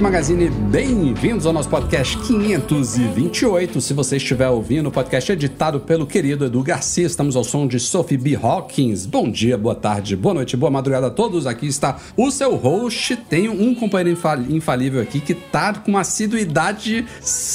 Magazine, bem-vindos ao nosso podcast 528. Se você estiver ouvindo, o podcast é editado pelo querido Edu Garcia. Estamos ao som de Sophie B. Hawkins. Bom dia, boa tarde, boa noite, boa madrugada a todos. Aqui está o seu host. Tenho um companheiro infalível aqui que tá com uma assiduidade.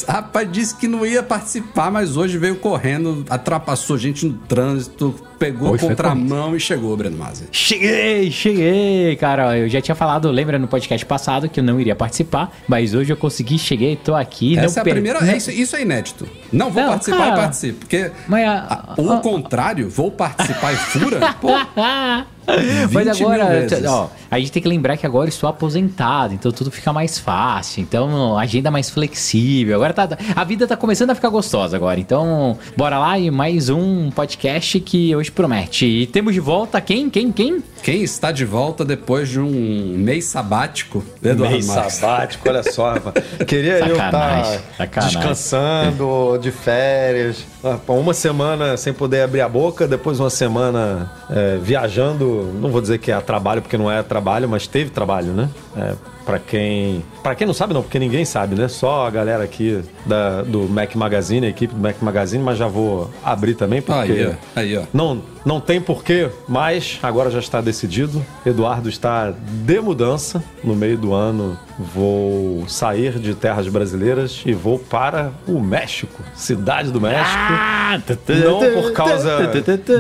Rapaz, disse que não ia participar, mas hoje veio correndo, atrapalhou gente no trânsito, pegou Hoje foi contramão e chegou, Breno Masi. Cheguei, cheguei, cara. Eu já tinha falado, lembra no podcast passado que eu não iria participar, mas hoje eu consegui, cheguei, tô aqui. Essa é a per- primeira. não- é Isso, isso é inédito. Não vou Não, participar cara. e participo. Porque. Mas a- a- o contrário, vou participar e fura. Pô, Mas 20 mil agora, ó, a gente tem que lembrar que agora eu estou aposentado, então tudo fica mais fácil. Então, agenda mais flexível. Agora tá, a vida tá começando a ficar gostosa agora. Então, bora lá e mais um podcast que hoje promete. E temos de volta quem? Quem? Quem? quem está de volta depois de um mês sabático? Eduardo Mês Marques. sabático, olha só. Queria eu Sacanagem, estar sacanagem. descansando, de férias. Uma semana sem poder abrir a boca, depois uma semana é, viajando. Não vou dizer que é trabalho, porque não é trabalho, mas teve trabalho, né? É, para quem. para quem não sabe, não, porque ninguém sabe, né? Só a galera aqui da, do Mac Magazine, a equipe do Mac Magazine, mas já vou abrir também, porque. Aí, ó. Aí, ó. Não, não tem porquê, mas agora já está decidido. Eduardo está de mudança. No meio do ano vou sair de terras brasileiras e vou para o México, cidade do México. Ah, Não por causa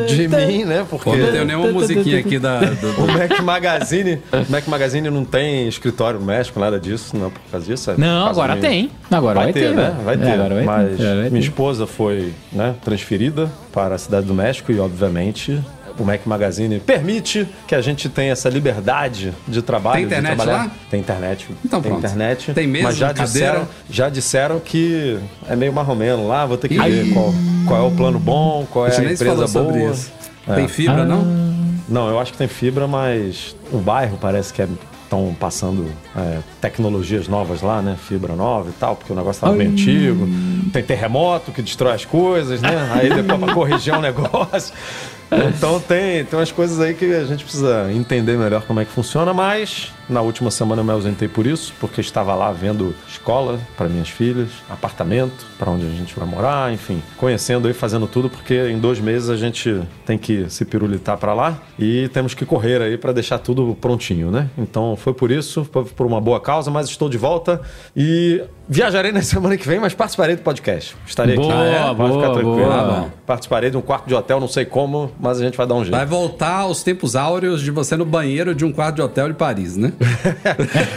de mim, né? Porque Pô, não tenho nenhuma musiquinha aqui da. do- o Mac Magazine, o Mac Magazine não tem escritório no México, nada disso, não é por causa disso. é Não, causa agora tem. Agora vai, ter, né? velho. Vai É, ter. agora vai Mas ter. É, vai minha ter. esposa foi né, transferida para a cidade do México e, obviamente, o Mac Magazine permite que a gente tenha essa liberdade de trabalho. Tem internet de trabalhar. lá? Tem internet. Então tem pronto. internet. Tem mesa, mas já cadeira? disseram, já disseram que é meio marromeno lá. Vou ter que Ih. ver qual, qual é o plano bom, qual é a empresa boa. sobre isso. É. Tem fibra, não? Não, eu acho que tem fibra, mas o bairro parece que estão passando é, tecnologias novas lá, né? Fibra nova e tal, porque o negócio estava bem antigo. Tem terremoto que destrói as coisas, né? Aí depois para corrigir um negócio. Então tem, tem umas coisas aí que a gente precisa entender melhor como é que funciona, mas na última semana eu me ausentei por isso, porque estava lá vendo escola para minhas filhas, apartamento para onde a gente vai morar, enfim, conhecendo aí, fazendo tudo, porque em dois meses a gente tem que se pirulitar para lá e temos que correr aí para deixar tudo prontinho, né? Então foi por isso, foi por uma boa causa, mas estou de volta e viajarei na semana que vem, mas participarei do podcast. Estarei Boa, aqui. boa, Pode ficar boa. tranquilo. Ah, bom. Participarei de um quarto de hotel, não sei como, mas a gente vai dar um jeito. Vai voltar aos tempos áureos de você no banheiro de um quarto de hotel de Paris, né?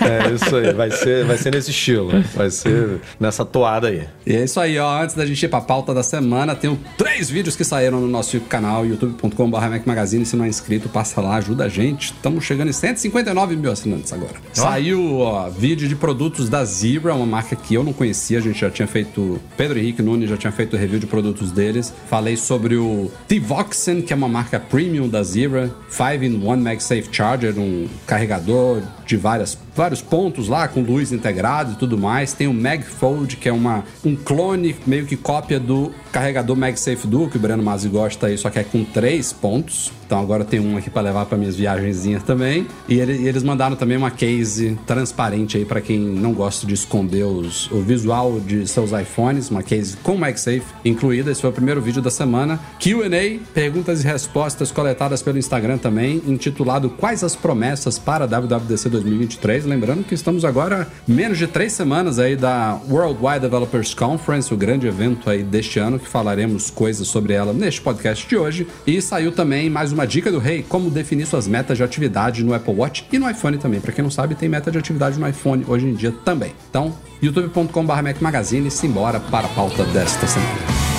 É isso aí, vai ser, vai ser nesse estilo, vai ser nessa toada aí. E é isso aí, ó. Antes da gente ir pra pauta da semana, tem três vídeos que saíram no nosso canal, youtube.com.br Mac Magazine. Se não é inscrito, passa lá, ajuda a gente. Estamos chegando em 159 mil assinantes agora. Saiu, ó, vídeo de produtos da Zebra, uma marca que eu não conhecia. A gente já tinha feito. Pedro Henrique Nunes já tinha feito review de produtos deles. Falei sobre o T-Voxen, que é uma marca premium da Zebra. 5-in-1 MagSafe Charger, um carregador de várias, vários pontos lá, com luz integrado e tudo mais. Tem o MagFold, que é uma, um clone meio que cópia do carregador MagSafe Duo, que o Breno Mazzi gosta aí, só que é com três pontos. Então agora tem um aqui para levar para minhas viagenzinhas também. E, ele- e eles mandaram também uma case transparente aí para quem não gosta de esconder os- o visual de seus iPhones, uma case com MagSafe incluída. Esse foi o primeiro vídeo da semana. Q&A, perguntas perguntas e respostas coletadas pelo Instagram também, intitulado Quais as promessas para a WWDC 2023. Lembrando que estamos agora menos de três semanas aí da Worldwide Developers Conference, o grande evento aí deste ano, que falaremos coisas sobre ela neste podcast de hoje. E saiu também mais uma dica do rei, como definir suas metas de atividade no Apple Watch e no iPhone também. Para quem não sabe, tem meta de atividade no iPhone hoje em dia também. Então, youtube.com.br Magazine, simbora para a pauta desta semana.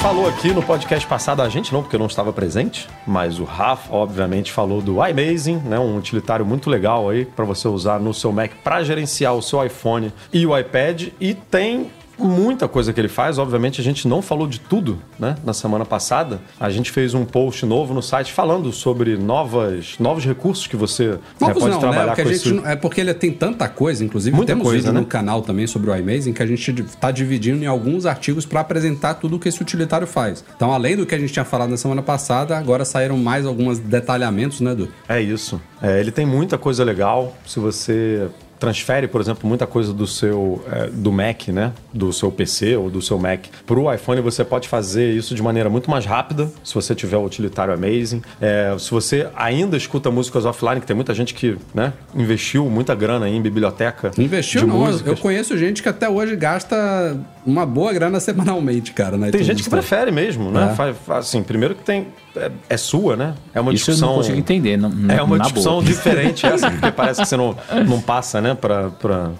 Falou aqui no podcast passado, a gente não, porque eu não estava presente, mas o Rafa, obviamente, falou do iMazing, né, um utilitário muito legal aí para você usar no seu Mac para gerenciar o seu iPhone e o iPad. E tem muita coisa que ele faz. Obviamente, a gente não falou de tudo, né? Na semana passada, a gente fez um post novo no site falando sobre novas, novos recursos que você Novos né, pode não, trabalhar né? Porque com esse... não- é porque ele tem tanta coisa, inclusive Muita temos coisa, vídeo né? no canal também sobre o iMazing que a gente está dividindo em alguns artigos para apresentar tudo o que esse utilitário faz. Então, além do que a gente tinha falado na semana passada, agora saíram mais alguns detalhamentos, né, Edu? É isso. É, ele tem muita coisa legal. Se você transfere, por exemplo, muita coisa do seu é, do Mac, né, do seu PC ou do seu Mac para o iPhone, você pode fazer isso de maneira muito mais rápida. Se você tiver o utilitário Amazing, É, se você ainda escuta músicas offline, que tem muita gente que, né, investiu muita grana em biblioteca Investiu de não, músicas. eu conheço gente que até hoje gasta uma boa grana semanalmente, cara. Né, Tem gente que Store. prefere mesmo, né? É. Faz- faz- assim, primeiro que tem é, é sua, né? É uma Isso eu discussão. não consigo entender. Não, É uma na discussão boa. diferente essa, porque parece que você não, não passa, né, pra, pra,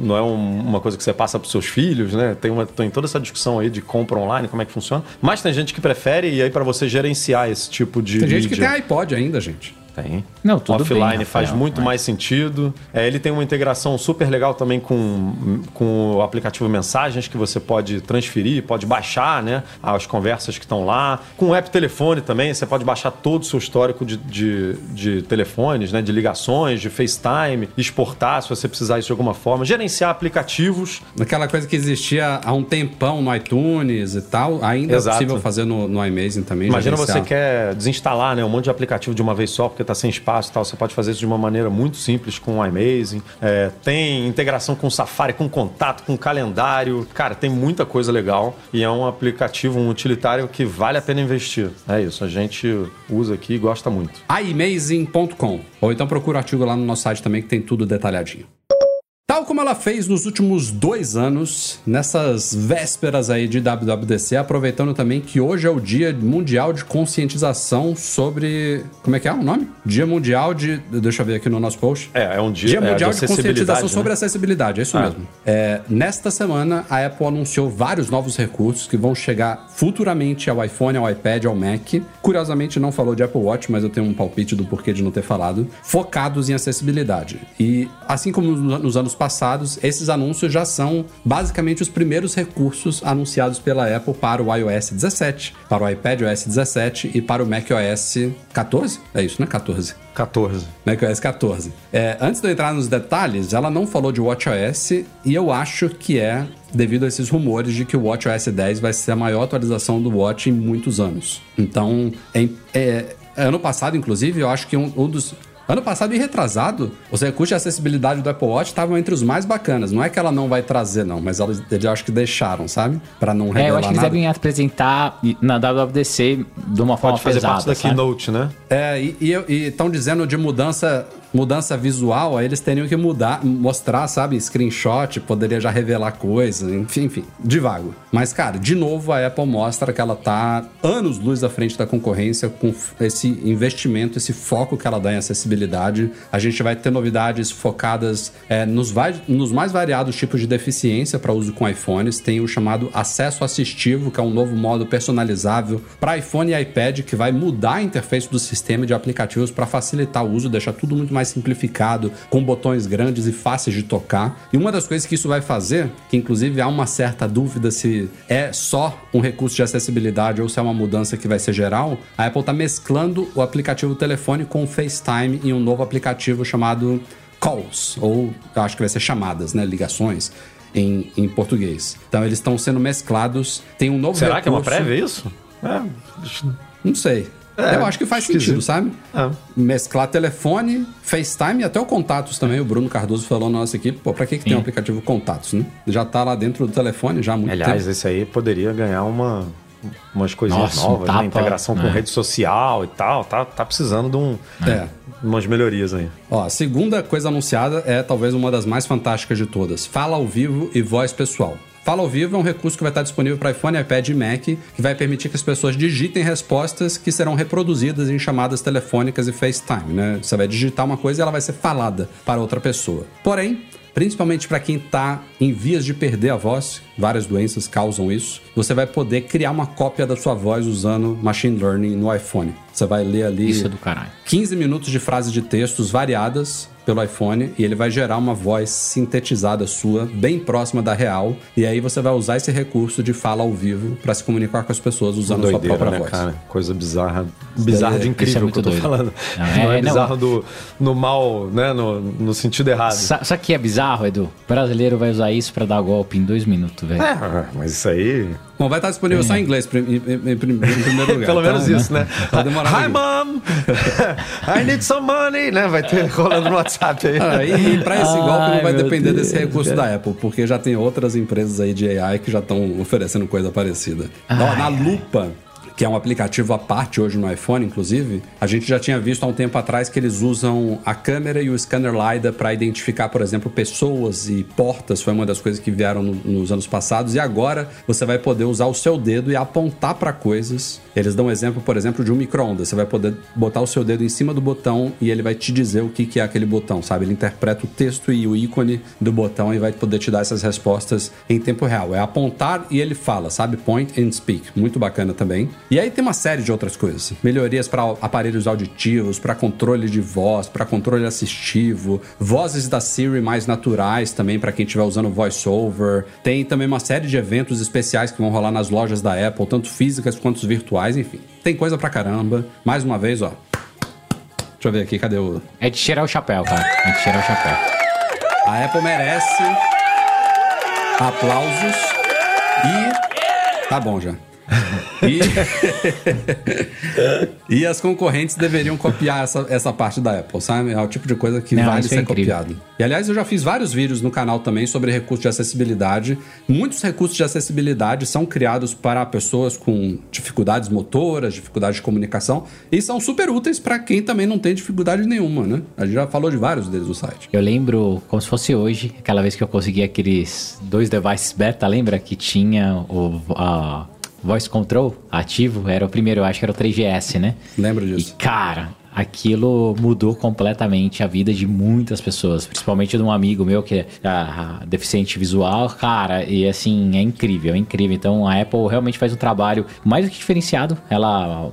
não é um- uma coisa que você passa pros seus filhos, né? Tem, uma, tem toda essa discussão aí de compra online, como é que funciona. Mas tem gente que prefere, e aí para você gerenciar esse tipo de Tem gente que mídia- tem iPod ainda, gente. Tem. Não, tudo Offline bem, faz muito mas- mais sentido. É, ele tem uma integração super legal também com, com o aplicativo Mensagens, que você pode transferir, pode baixar né, as conversas que estão lá. Com o app Telefone também, você pode baixar todo o seu histórico de, de, de telefones, né, de ligações, de FaceTime, exportar se você precisar isso de alguma forma. Gerenciar aplicativos. Aquela coisa que existia há um tempão no iTunes e tal, ainda Exato. é possível fazer no, no iMazing também. Imagina você gerenciar. quer desinstalar né, um monte de aplicativo de uma vez só, porque está sem espaço e tal. Você pode fazer isso de uma maneira muito simples com o iMazing. É, tem integração com o Safari, com contato, com calendário. Cara, tem muita coisa legal. E é um aplicativo, um utilitário que vale a pena investir. É isso, a gente usa aqui e gosta muito. iMazing.com. Ou então procura o artigo lá no nosso site também que tem tudo detalhadinho. Tal como ela fez nos últimos dois anos, nessas vésperas aí de WWDC, aproveitando também que hoje é o Dia Mundial de Conscientização sobre. Como é que é o nome? Dia Mundial de. Deixa eu ver aqui no nosso post. É, é um dia, Dia é, Mundial de, acessibilidade, Conscientização né? sobre Acessibilidade, é isso Ah. mesmo. É, nesta semana, a Apple anunciou vários novos recursos que vão chegar futuramente ao iPhone, ao iPad, ao Mac. Curiosamente, não falou de Apple Watch, mas eu tenho um palpite do porquê de não ter falado. Focados em acessibilidade. E assim como no- nos anos passados, esses anúncios já são basicamente os primeiros recursos anunciados pela Apple para o iOS 17, para o iPad OS 17 e para o macOS 14. É isso, né? 14 14. macOS 14. É, antes de eu entrar nos detalhes, ela não falou de WatchOS e eu acho que é devido a esses rumores de que o WatchOS 10 vai ser a maior atualização do Watch em muitos anos. Então, é- é- ano passado, inclusive, eu acho que um, um dos Ano passado e retrasado, os recursos de acessibilidade do Apple Watch estavam entre os mais bacanas. Não é que ela não vai trazer, não, mas elas, eles acho que deixaram, sabe? Pra não revelar É, eu acho que eles nada. devem apresentar na WWDC de uma forma Pode fazer pesada, parte da sabe? Keynote, né? É, e estão dizendo de mudança mudança visual, aí eles teriam que mudar, mostrar, sabe, screenshot, poderia já revelar coisa, enfim, enfim, devago. Mas, cara, de novo a Apple mostra que ela tá anos luz à frente da concorrência com esse investimento, esse foco que ela dá em acessibilidade. A gente vai ter novidades focadas é, nos, vai- nos mais variados tipos de deficiência para uso com iPhones. Tem o chamado acesso assistivo, que é um novo modo personalizável para iPhone e iPad que vai mudar a interface do sistema de aplicativos para facilitar o uso, deixar tudo muito mais simplificado, com botões grandes e fáceis de tocar. E uma das coisas que isso vai fazer, que inclusive há uma certa dúvida se é só um recurso de acessibilidade ou se é uma mudança que vai ser geral, a Apple está mesclando o aplicativo telefone com o FaceTime em um novo aplicativo chamado Calls, ou acho que vai ser chamadas, né? Ligações. em, em português. Então eles estão sendo mesclados. Tem um novo Será que é uma recurso- prévia isso? É, Não sei. É, Eu acho que faz esquisito. sentido, sabe? É. Mesclar telefone, FaceTime e até o Contatos também. O Bruno Cardoso falou na nossa equipe, pô, pra que, que tem um aplicativo Contatos, né? Já tá lá dentro do telefone já há muito Aliás, tempo. esse aí poderia ganhar uma, umas coisinhas Nossa, um novas, tapa, né? Integração com né? rede social e tal. Tá, tá precisando de um, É. umas melhorias aí. Ó, a segunda coisa anunciada é talvez uma das mais fantásticas de todas. Fala ao vivo e voz pessoal. Fala ao vivo é um recurso que vai estar disponível para iPhone, iPad e Mac, que vai permitir que as pessoas digitem respostas que serão reproduzidas em chamadas telefônicas e FaceTime, né? Você vai digitar uma coisa e ela vai ser falada para outra pessoa. Porém, principalmente para quem está em vias de perder a voz, várias doenças causam isso, você vai poder criar uma cópia da sua voz usando machine learning no iPhone. Você vai ler ali Isso é do caralho. 15 minutos de frases de textos variadas pelo iPhone e ele vai gerar uma voz sintetizada sua, bem próxima da real. E aí você vai usar esse recurso de fala ao vivo para se comunicar com as pessoas usando a sua Doideira, própria né, voz. cara? Coisa bizarra. Bizarra de incrível Isso que é eu tô doido. falando. Não, Não, é- é, não. bizarro do, no mal, né? No, no sentido errado. Sa- Sabe o que é bizarro, Edu? O brasileiro vai usar isso pra dar golpe em dois minutos, velho. É, mas isso aí. Bom, vai estar disponível só em inglês em, em- em prim- em primeiro lugar. Pelo menos Então, isso, né? Vai demorar Hi, um mom! I need some money! Né? Vai ter rolando no WhatsApp Ah, e e pra esse golpe não Ai, vai depender Deus, desse recurso da Apple, porque já tem outras empresas aí de AI que já estão oferecendo coisa parecida. Ó, na Lupa, que é um aplicativo à parte hoje no iPhone, inclusive, a gente já tinha visto há um tempo atrás que eles usam a câmera e o scanner LiDAR para identificar, por exemplo, pessoas e portas. Foi uma das coisas que vieram no- nos anos passados. E agora você vai poder usar o seu dedo e apontar para coisas. Eles dão um exemplo, por exemplo, de um micro-ondas. Você vai poder botar o seu dedo em cima do botão e ele vai te dizer o que, que é aquele botão, sabe? Ele interpreta o texto e o ícone do botão e vai poder te dar essas respostas em tempo real. É apontar e ele fala, sabe? Point and speak. Muito bacana também. E aí tem uma série de outras coisas. Melhorias para aparelhos auditivos, para controle de voz, para controle assistivo, vozes da Siri mais naturais também para quem estiver usando voiceover. Tem também uma série de eventos especiais que vão rolar nas lojas da Apple, tanto físicas quanto virtuais, enfim. Tem coisa pra caramba. Mais uma vez, ó. Deixa eu ver aqui, cadê o. É de tirar o chapéu, cara. É de tirar o chapéu. A Apple merece aplausos e. Tá bom já. E, e as concorrentes deveriam copiar essa, essa parte da Apple, sabe? É o tipo de coisa que Não, vale é ser incrível. copiado. E aliás, eu já fiz vários vídeos no canal também sobre recursos de acessibilidade. Muitos recursos de acessibilidade são criados para pessoas com dificuldades motoras, dificuldades de comunicação, e são super úteis para quem também não tem dificuldade nenhuma, né? A gente já falou de vários deles no site. Eu lembro como se fosse hoje, aquela vez que eu consegui aqueles dois devices beta, lembra? Que tinha o a voice control ativo, era o primeiro, eu acho que era o 3GS, né? Lembra E disso? cara, aquilo mudou completamente a vida de muitas pessoas, principalmente de um amigo meu que é ah, deficiente visual, cara, e assim, é incrível, é incrível. Então a Apple realmente faz um trabalho mais do que diferenciado, ela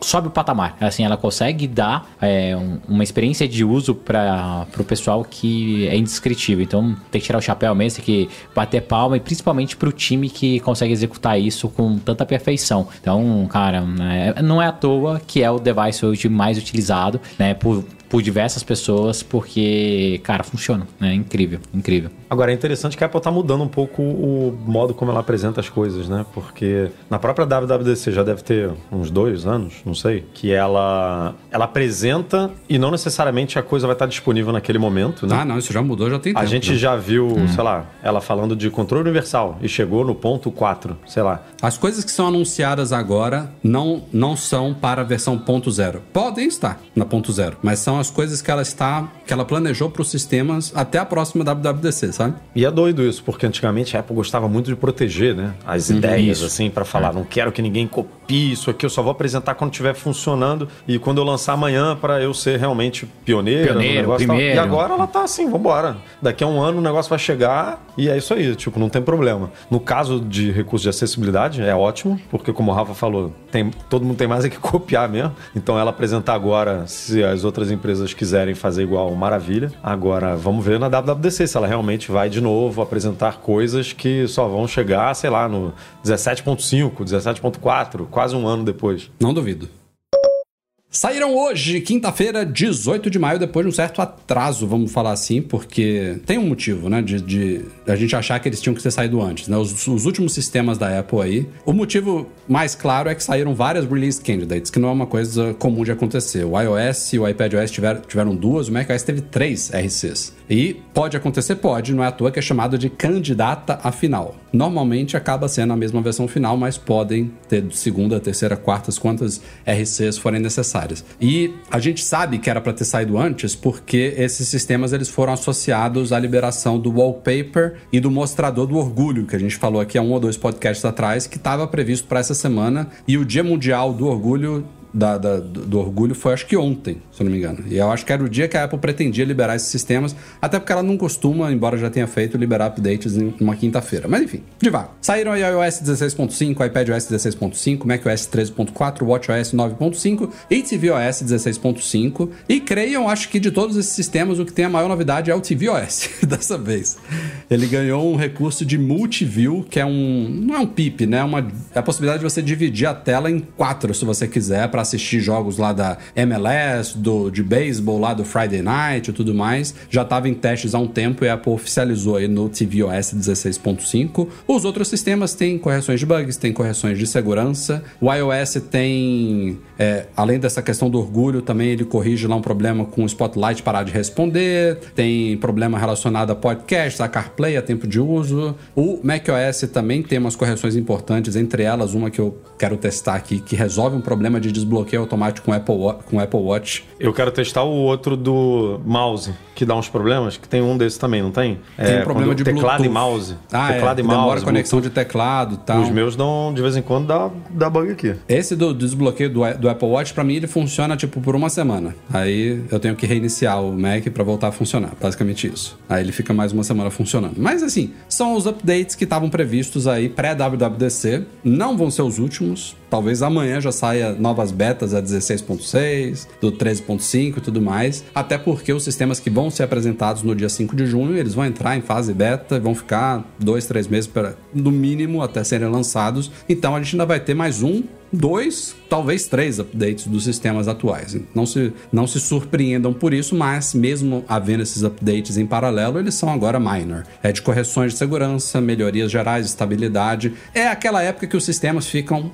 sobe o patamar, assim, ela consegue dar é, um- uma experiência de uso para o pessoal que é indescritível. Então tem que tirar o chapéu mesmo, tem que bater palma e principalmente para o time que consegue executar isso com tanta perfeição. Então, cara, né, não é à toa que é o device hoje mais utilizado, né, por, por diversas pessoas, porque, cara, funciona, né? Incrível, incrível. Agora, é interessante que a Apple tá mudando um pouco o modo como ela apresenta as coisas, né? Porque na própria WWDC já deve ter uns dois anos, não sei, que ela, ela apresenta e não necessariamente a coisa vai estar disponível naquele momento, né? Ah, não, isso já mudou, já tem tempo. A gente né? já viu, sei lá, ela falando de controle universal e chegou no ponto 4, sei lá. As coisas que são anunciadas agora não, não são para a versão ponto zero. Podem estar na ponto zero, mas são as coisas que ela está, que ela planejou para os sistemas até a próxima WWDC, sabe? E é doido isso, porque antigamente a Apple gostava muito de proteger, né? As ideias, isso. assim, pra falar, não quero que ninguém copie isso aqui, eu só vou apresentar quando estiver funcionando e quando eu lançar amanhã pra eu ser realmente pioneiro. no Pioneiro, negócio e tal. primeiro. E agora ela tá assim, vambora. Daqui a um ano o negócio vai chegar e é isso aí, tipo, não tem problema. No caso de recurso de acessibilidade, é ótimo, porque como o Rafa falou, tem, todo mundo tem mais é que copiar mesmo. Então ela apresentar agora, se as outras empresas quiserem fazer igual, maravilha. Agora, vamos ver na WWDC se ela realmente vai de novo apresentar coisas que só vão chegar, sei lá, no 17.5, 17.4, quase um ano depois. Não duvido. Saíram hoje, quinta-feira, 18 de maio, depois de um certo atraso, vamos falar assim, porque tem um motivo, né, de, de a gente achar que eles tinham que ter saído antes, né? Os, os, últimos sistemas da Apple aí. O motivo mais claro é que saíram várias release candidates, que não é uma coisa comum de acontecer. O iOS e o iPadOS tiveram, tiveram duas, o macOS teve três RCs. E pode acontecer, pode, não é à toa que é chamado de candidata a final. Normalmente acaba sendo a mesma versão final, mas podem ter segunda, terceira, quartas, quantas RCs forem necessárias. E a gente sabe que era para ter saído antes porque esses sistemas eles foram associados à liberação do wallpaper e do mostrador do orgulho, que a gente falou aqui há um ou dois podcasts atrás, que estava previsto para essa semana. E o Dia Mundial do Orgulho da, da, do orgulho foi acho que ontem, se eu não me engano. E eu acho que era o dia que a Apple pretendia liberar esses sistemas, até porque ela não costuma, embora já tenha feito, liberar updates em uma quinta-feira. Mas enfim, devagar. Saíram aí iOS 16.5, iPadOS 16.5, macOS 13.4, WatchOS 9.5 e tvOS 16.5. E creiam, acho que de todos esses sistemas, o que tem a maior novidade é o tvOS, dessa vez. Ele ganhou um recurso de multiview, que é um... não é um PIP, né? É, uma, é a possibilidade de você dividir a tela em quatro, se você quiser, para assistir jogos lá da MLS, do, de beisebol lá do Friday Night e tudo mais. Já estava em testes há um tempo e a Apple oficializou aí no tvOS 16.5. Os outros sistemas têm correções de bugs, tem correções de segurança. O iOS tem, é, além dessa questão do orgulho, também ele corrige lá um problema com o Spotlight parar de responder. Tem problema relacionado a podcast, a CarPlay, a tempo de uso. O macOS também tem umas correções importantes, entre elas uma que eu quero testar aqui, que resolve um problema de desbloqueio automático com Apple, com Apple Watch. Eu quero testar o outro do mouse, que dá uns problemas, que tem um desses também, não tem? Tem é, um problema de teclado Bluetooth. e mouse. Ah, teclado é, e mouse. demora conexão de teclado e tal. Os meus dão, de vez em quando, dá, dá bug aqui. Esse do, do desbloqueio do, do Apple Watch, para mim, ele funciona, tipo, por uma semana. Aí eu tenho que reiniciar o Mac para voltar a funcionar. Basicamente isso. Aí ele fica mais uma semana funcionando. Mas, assim, são os updates que estavam previstos aí pré-WWDC. Não vão ser os últimos. Talvez amanhã já saia novas betas a 16.6, do 13.5 e tudo mais. Até porque os sistemas que vão ser apresentados no dia 5 de junho, eles vão entrar em fase beta e vão ficar dois, três meses, para, no mínimo, até serem lançados. Então a gente ainda vai ter mais um dois, talvez três updates dos sistemas atuais. Não se, não se surpreendam por isso, mas mesmo havendo esses updates em paralelo, eles são agora minor. É de correções de segurança, melhorias gerais, estabilidade. É aquela época que os sistemas ficam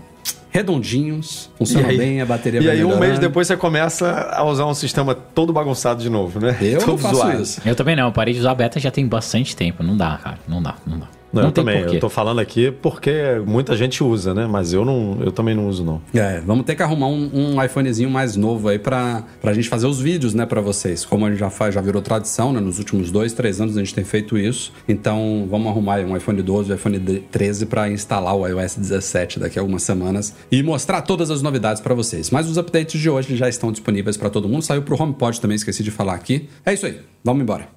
redondinhos, funcionam aí, bem, a bateria E aí um mês depois você começa a usar um sistema todo bagunçado de novo, né? Eu todo não faço zoado. isso. Eu também não, eu parei de usar beta já tem bastante tempo. Não dá, cara. Não dá, não dá. Não, eu tem também. porquê. Eu tô falando aqui porque muita gente usa, né? Mas eu não, eu também não uso não. É, vamos ter que arrumar um, um iPhonezinho mais novo aí pra, pra gente fazer os vídeos, né, pra vocês. Como a gente já faz, já virou tradição, né? Nos últimos dois, três anos a gente tem feito isso. Então, vamos arrumar aí um iPhone 12, um iPhone 13 pra instalar o iOS 17 daqui a algumas semanas e mostrar todas as novidades pra vocês. Mas os updates de hoje já estão disponíveis pra todo mundo. Saiu pro HomePod também, esqueci de falar aqui. É isso aí. Vamos embora.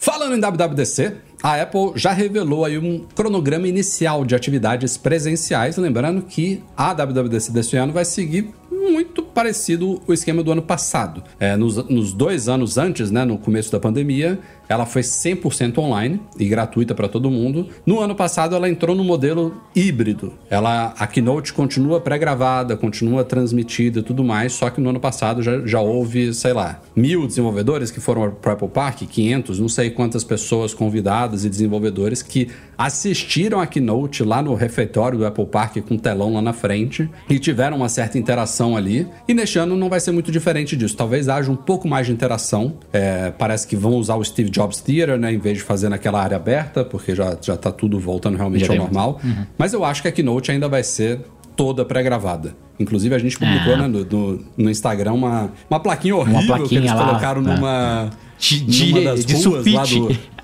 Falando em WWDC, a Apple já revelou aí um cronograma inicial de atividades presenciais, lembrando que a WWDC deste ano vai seguir muito parecido o esquema do ano passado. É, nos, nos dois anos antes, né, no começo da pandemia, ela foi 100% online e gratuita para todo mundo. No ano passado, ela entrou no modelo híbrido. Ela, a Keynote continua pré-gravada, continua transmitida e tudo mais, só que no ano passado já, já houve, sei lá, mil desenvolvedores que foram para o Apple Park, 500, não sei quantas pessoas convidadas e desenvolvedores que assistiram a Keynote lá no refeitório do Apple Park com telão lá na frente e tiveram uma certa interação ali. E neste ano não vai ser muito diferente disso. Talvez haja um pouco mais de interação. É, parece que vão usar o Steve Jobs Theater, né? Em vez de fazer naquela área aberta, porque já, já tá tudo voltando realmente Já ao normal. Mas eu acho que a Keynote ainda vai ser toda pré-gravada. Inclusive, a gente publicou É. né, no, no- no Instagram uma, uma plaquinha horrível que plaquinha eles lá, colocaram né? numa, De- de- numa das de ruas lá sulfite. do...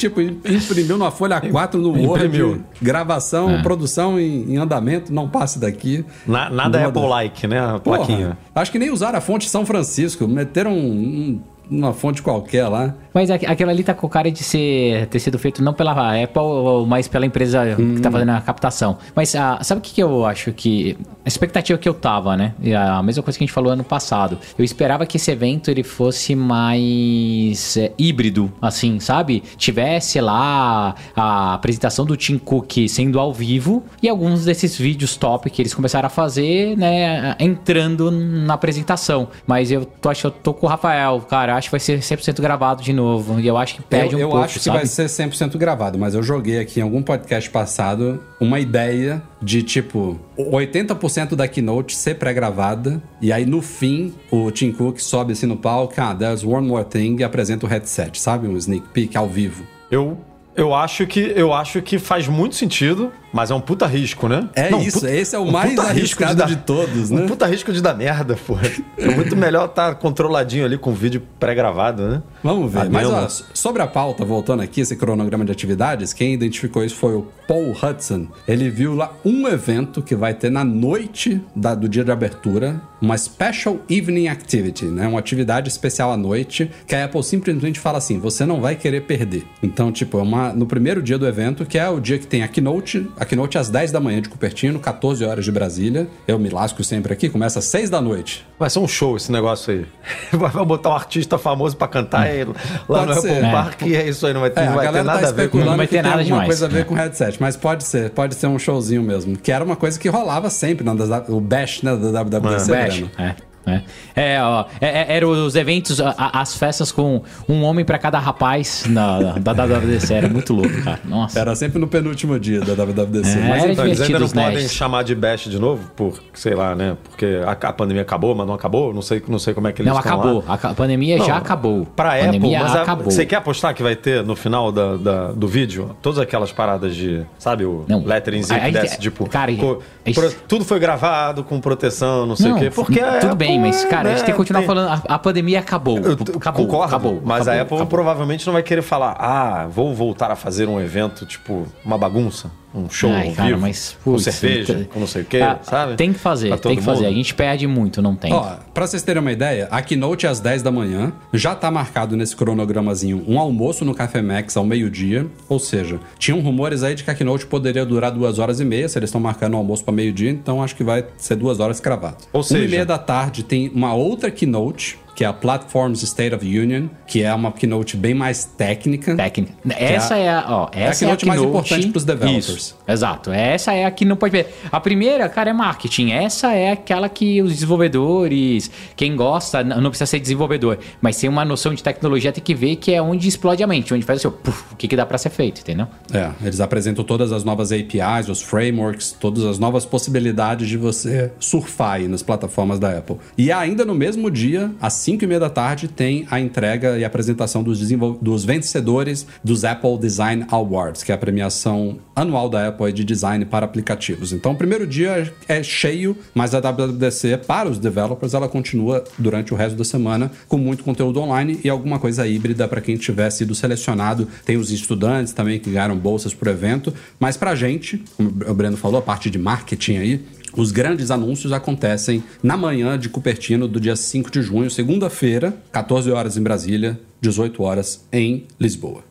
Tipo, imprimiu numa folha A4 no Word, Imprimiu. gravação, É. produção em, em andamento, não passe daqui. Na- nada é. Apple-like, né? A Porra, plaquinha. acho que nem usaram a fonte São Francisco, meteram um, um numa fonte qualquer lá. Mas aqu- aquilo ali tá com cara de ser, ter sido feito não pela Apple, mas pela empresa que tá fazendo a captação. Mas ah, sabe o que, que eu acho que. A expectativa que eu tava, né? E a mesma coisa que a gente falou ano passado. Eu esperava que esse evento ele fosse mais é, híbrido, assim, sabe? Tivesse lá a apresentação do Tim Cook sendo ao vivo e alguns desses vídeos top que eles começaram a fazer, né? Entrando na apresentação. Mas eu tô, acho que eu tô com o Rafael, cara. Acho que vai ser 100% gravado de novo. E eu acho que perde eu um eu pouco, acho que sabe? vai ser 100% gravado, mas eu joguei aqui em algum podcast passado uma ideia de tipo 80% da keynote ser pré-gravada e aí no fim o Tim Cook sobe assim no palco, ah, there's one more thing e apresenta o headset, sabe? Um sneak peek ao vivo. Eu, eu, acho que, eu acho que faz muito sentido, mas é um puta risco, né? É isso, esse é o mais puta arriscado dar- de todos, né? Um puta risco de dar merda, porra. É muito melhor estar controladinho ali com o vídeo pré-gravado, né? Vamos ver. A Mas demo. ó, sobre a pauta, voltando aqui, esse cronograma de atividades, quem identificou isso foi o Paul Hudson. Ele viu lá um evento que vai ter na noite da- do dia de abertura, uma Special Evening Activity, né? Uma atividade especial à noite, que a Apple simplesmente fala assim: você não vai querer perder. Então, tipo, é uma, no primeiro dia do evento, que é o dia que tem a keynote, a keynote às 10 da manhã de Cupertino, 14 horas de Brasília. Eu me lasco sempre aqui, começa às 6 da noite. Vai ser um show esse negócio aí. Vai botar um artista famoso pra cantar aí lá Pode no ser. Apple É. Park e é isso aí, não vai ter, É, não a vai ter galera nada tá a ver com especulando Não vai que ter tem nada alguma demais. coisa a ver É. com headset, mas pode ser, pode ser um showzinho mesmo, que era uma coisa que rolava sempre, das- o bash, né, da WWDC, Bash, Breno. é. É, é, ó, é, é, eram os eventos, a- as festas com um homem pra cada rapaz na, da WWDC. Era muito louco, cara. Nossa. Era sempre no penúltimo dia da WWDC. É, mas enfim, Eles ainda não podem chamar de Bash de novo, por, sei lá, né? Porque a, a pandemia acabou, mas não acabou. Não sei, não sei como é que eles Não, acabou. lá. A pandemia Não, já acabou. Pra a Apple, pandemia mas acabou. você quer apostar que vai ter no final da, da- do vídeo todas aquelas paradas de, sabe, o Não. letteringzinho Aí- que desce, tipo, cara, co- pro- tudo foi gravado com proteção, não sei o quê. Porque tudo Apple, bem, mas, cara, a gente né, tem que continuar tem- falando. A, a pandemia acabou. Eu acabou. concordo, acabou, mas a acabou, Apple acabou. provavelmente não vai querer falar, ah, vou voltar a fazer um evento, tipo, uma bagunça, um show Ai, ao cara, vivo, mas, com putz, cerveja, então- com não sei o quê, Ah, sabe? Tem que fazer, tem que fazer. mundo. A gente perde muito, não tem. Ó, pra vocês terem uma ideia, a keynote é às 10 da manhã, já tá marcado nesse cronogramazinho um almoço no Café Max ao meio-dia, ou seja, tinham rumores aí de que a keynote poderia durar duas horas e meia, se eles estão marcando o almoço pra meio-dia, então acho que vai ser duas horas cravado. Ou Uma seja- e meia da tarde tem uma outra keynote, que é a Platforms State of Union, que é uma keynote bem mais técnica. Técnica. Essa é a, ó, é a essa é a keynote mais importante pros developers. Isso, exato. Essa é a que não pode ver. A primeira, cara, é marketing. Essa é aquela que os desenvolvedores, quem gosta, não precisa ser desenvolvedor, mas tem uma noção de tecnologia, tem que ver que é onde explode a mente, onde faz assim, ó, puf, o que, que dá pra ser feito, entendeu? É, eles apresentam todas as novas APIs, os frameworks, todas as novas possibilidades de você surfar aí nas plataformas da Apple. E ainda no mesmo dia, às 5 e meia da tarde, tem a entrega e apresentação dos, dos vencedores dos Apple Design Awards, que é a premiação anual da Apple de design para aplicativos. Então, o primeiro dia é cheio, mas a WWDC, para os developers, ela continua durante o resto da semana com muito conteúdo online e alguma coisa híbrida para quem tiver sido selecionado. Tem os estudantes também que ganharam bolsas por evento, mas pra gente, como o Breno falou, a parte de marketing aí, os grandes anúncios acontecem na manhã de Cupertino do dia 5 de junho, segunda-feira, 14 horas em Brasília, 18 horas em Lisboa.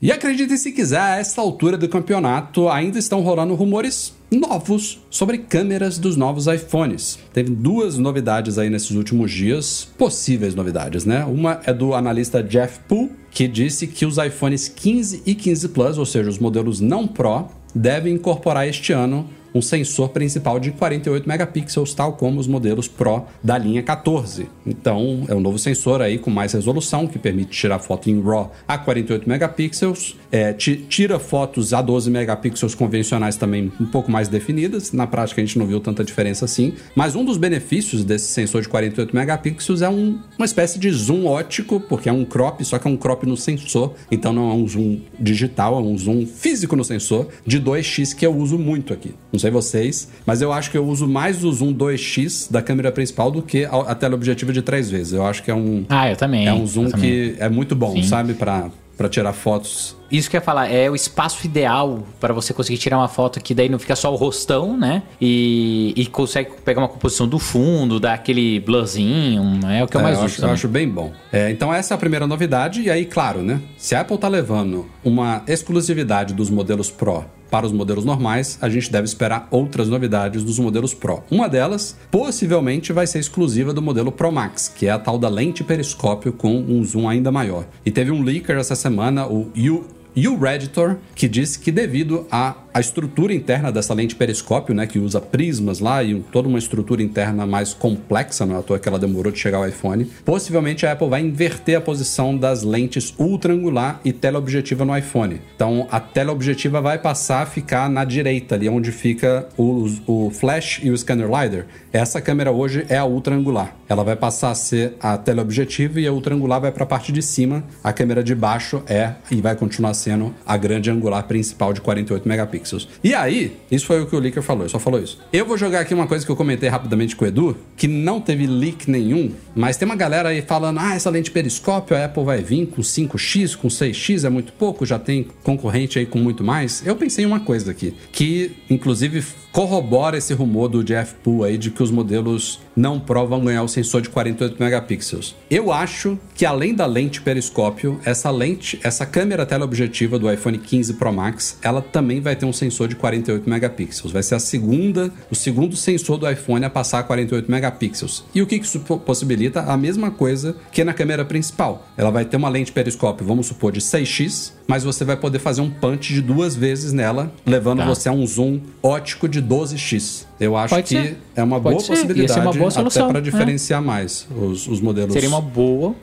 E acreditem se quiser, a esta altura do campeonato ainda estão rolando rumores novos sobre câmeras dos novos iPhones. Teve duas novidades aí nesses últimos dias, possíveis novidades, né? Uma é do analista Jeff Poole, que disse que os iPhones 15 e 15 Plus, ou seja, os modelos não Pro, devem incorporar este ano um sensor principal de 48 megapixels, tal como os modelos Pro da linha 14. Então, é um novo sensor aí com mais resolução, que permite tirar foto em RAW a 48 megapixels, é, ti- tira fotos a 12 megapixels convencionais também um pouco mais definidas. Na prática, a gente não viu tanta diferença assim. Mas um dos benefícios desse sensor de 48 megapixels é um- uma espécie de zoom ótico, porque é um crop, só que é um crop no sensor. Então, não é um zoom digital, é um zoom físico no sensor de 2x que eu uso muito aqui. Não sei vocês, mas eu acho que eu uso mais o zoom 2x da câmera principal do que a a teleobjetiva de três vezes. Eu acho que é um, Ah, eu também. é um zoom que é muito bom, Sim. sabe? Pra para tirar fotos isso que eu ia falar, é o espaço ideal para você conseguir tirar uma foto que daí não fica só o rostão, né? E, e consegue pegar uma composição do fundo, dar aquele blurzinho, é o que eu É, mais eu acho, eu acho bem bom. É, então essa é a primeira novidade. E aí, claro, né? Se a Apple tá levando uma exclusividade dos modelos Pro para os modelos normais, a gente deve esperar outras novidades dos modelos Pro. Uma delas, possivelmente, vai ser exclusiva do modelo Pro Max, que é a tal da lente periscópio com um zoom ainda maior. E teve um leaker essa semana, o U e o Redditor, que disse que devido à, à estrutura interna dessa lente periscópio, né, que usa prismas lá e toda uma estrutura interna mais complexa, não é à toa que ela demorou de chegar ao iPhone, possivelmente a Apple vai inverter a posição das lentes ultra angular e teleobjetiva no iPhone. Então a teleobjetiva vai passar a ficar na direita, ali onde fica o, o flash e o scanner LiDAR. Essa câmera hoje é a ultra angular. Ela vai passar a ser a teleobjetiva e a ultra angular vai para a parte de cima. A câmera de baixo é e vai continuar sendo a grande angular principal de 48 megapixels. E aí, isso foi o que o Leaker falou, ele só falou isso. Eu vou jogar aqui uma coisa que eu comentei rapidamente com o Edu, que não teve leak nenhum, mas tem uma galera aí falando: ah, essa lente periscópio a Apple vai vir com 5x, com 6x, é muito pouco, já tem concorrente aí com muito mais. Eu pensei em uma coisa aqui, que inclusive corrobora esse rumor do Jeff Poole aí de que os modelos não Pro vão ganhar o sensor de 48 megapixels. Eu acho que além da lente periscópio, essa lente, essa câmera teleobjetiva do iPhone 15 Pro Max, ela também vai ter um sensor de 48 megapixels. Vai ser a segunda, o segundo sensor do iPhone a passar a 48 megapixels. E o que isso po- possibilita? A mesma coisa que na câmera principal. Ela vai ter uma lente periscópio, vamos supor, de 6x, mas você vai poder fazer um punch de duas vezes nela, levando Tá. você a um zoom ótico de 12x. Eu acho Pode que ser. é uma Pode boa ser. Possibilidade uma boa solução, até para é. diferenciar mais os, os modelos. Seria uma boa,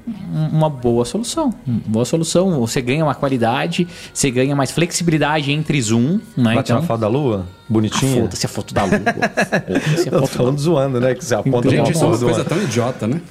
uma boa solução. Uma boa solução. Você ganha uma qualidade, você ganha mais flexibilidade entre zoom, né? Vai tirar uma foto da lua? Ah, Bonitinha? Foda-se a foto da lua. Foda-se a da falando zoando, né? Que você aponta Gente, uma isso é uma coisa tão idiota, né?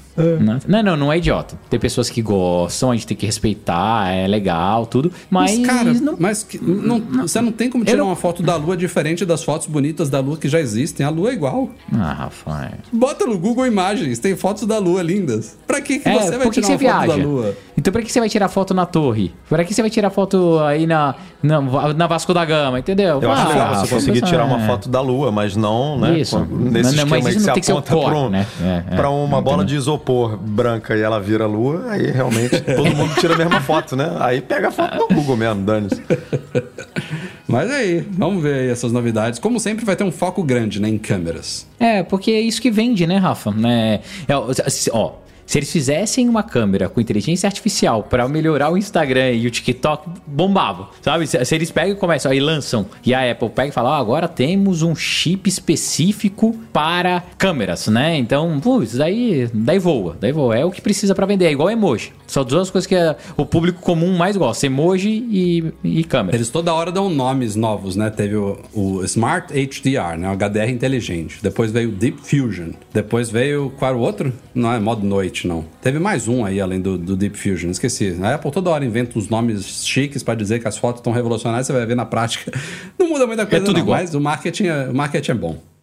Não, não, não é idiota. Tem pessoas que gostam, a gente tem que respeitar, é legal, tudo. Mas, Mas, cara, não, mas que- não- você não tem como tirar não- uma foto da Lua diferente das fotos bonitas da Lua que já existem. A Lua igual. Ah, Rafael. Bota no Google Imagens, tem fotos da Lua lindas. Pra que, que É, você vai que tirar você uma foto da Lua? Então pra que você vai tirar foto na torre? Pra que você vai tirar foto aí na, na, na Vasco da Gama, entendeu? Eu acho Ah, legal você conseguir pensa- tirar uma é. foto da lua, mas não, né? Isso. Não, Nesse não, esquema mas aí isso que não você tem que ser o aponta core, pra, um- né? É, é. pra uma bola de isopor branca e ela vira lua, aí realmente todo mundo tira a mesma foto, né? Aí pega a foto do Google mesmo, dane-se. Mas aí, vamos ver aí essas novidades. Como sempre, vai ter um foco grande né, em câmeras. É, porque é isso que vende, né, Rafa? É, é, ó, se- eles fizessem uma câmera com inteligência artificial pra melhorar o Instagram e o TikTok, bombava, sabe? Se, se eles pegam e começam, aí lançam, e a Apple pega e fala, ó, agora temos um chip específico para câmeras, né? Então, putz, daí, daí voa, daí voa. É o que precisa pra vender, é igual emoji. São duas coisas que o público comum mais gosta, emoji e, e câmera. Eles toda hora dão nomes novos, né? Teve o, o Smart HDR, né? O HDR inteligente. Depois veio o Deep Fusion. Depois veio, qual era o outro? Não é modo noite, não. Teve mais um aí, além do, do Deep Fusion. Esqueci. A Apple toda hora inventa uns nomes chiques pra dizer que as fotos estão revolucionárias. Você vai ver na prática. Não muda muita coisa, tudo não, igual. Mas o marketing, é, o marketing é bom.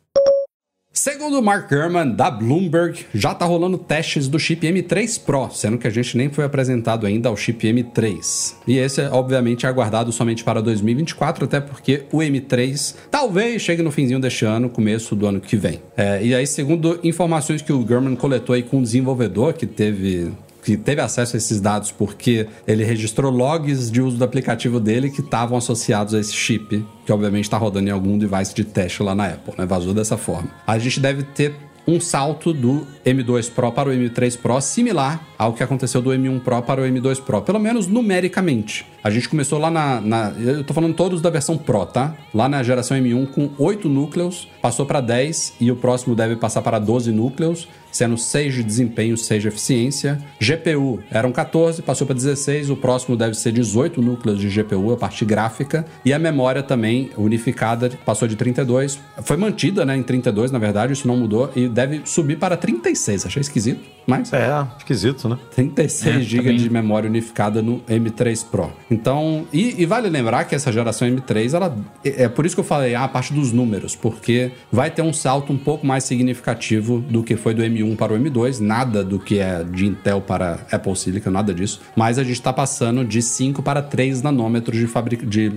Segundo o Mark Gurman, da Bloomberg, já tá rolando testes do chip M3 Pro, sendo que a gente nem foi apresentado ainda ao chip M3. E esse, é, obviamente, é aguardado somente para 2024, até porque o M3 talvez chegue no finzinho deste ano, começo do ano que vem. É, e aí, segundo informações que o Gurman coletou aí com um desenvolvedor que teve que teve acesso a esses dados porque ele registrou logs de uso do aplicativo dele que estavam associados a esse chip, que obviamente está rodando em algum device de teste lá na Apple, né? Vazou dessa forma. A gente deve ter um salto do M2 Pro para o M3 Pro similar ao que aconteceu do M1 Pro para o M2 Pro, pelo menos numericamente. A gente começou lá na, na- Eu tô falando todos da versão Pro, tá? Lá na geração M1 com 8 núcleos, passou para 10 e o próximo deve passar para 12 núcleos, sendo 6 de desempenho, 6 de eficiência. GPU eram 14, passou para 16, o próximo deve ser 18 núcleos de GPU, a parte gráfica. E a memória também unificada passou de 32, foi mantida né, em 32, na verdade, isso não mudou, e deve subir para 36. Achei esquisito, mas. É, esquisito, né? 36 É, GB também. de memória unificada no M3 Pro. Então, e, e vale lembrar que essa geração M3, ela é é por isso que eu falei ah, a parte dos números, porque vai ter um salto um pouco mais significativo do que foi do M1 M1 para o M2, nada do que é de Intel para Apple Silicon, nada disso. Mas a gente está passando de 5 para 3 nanômetros de, fabric... de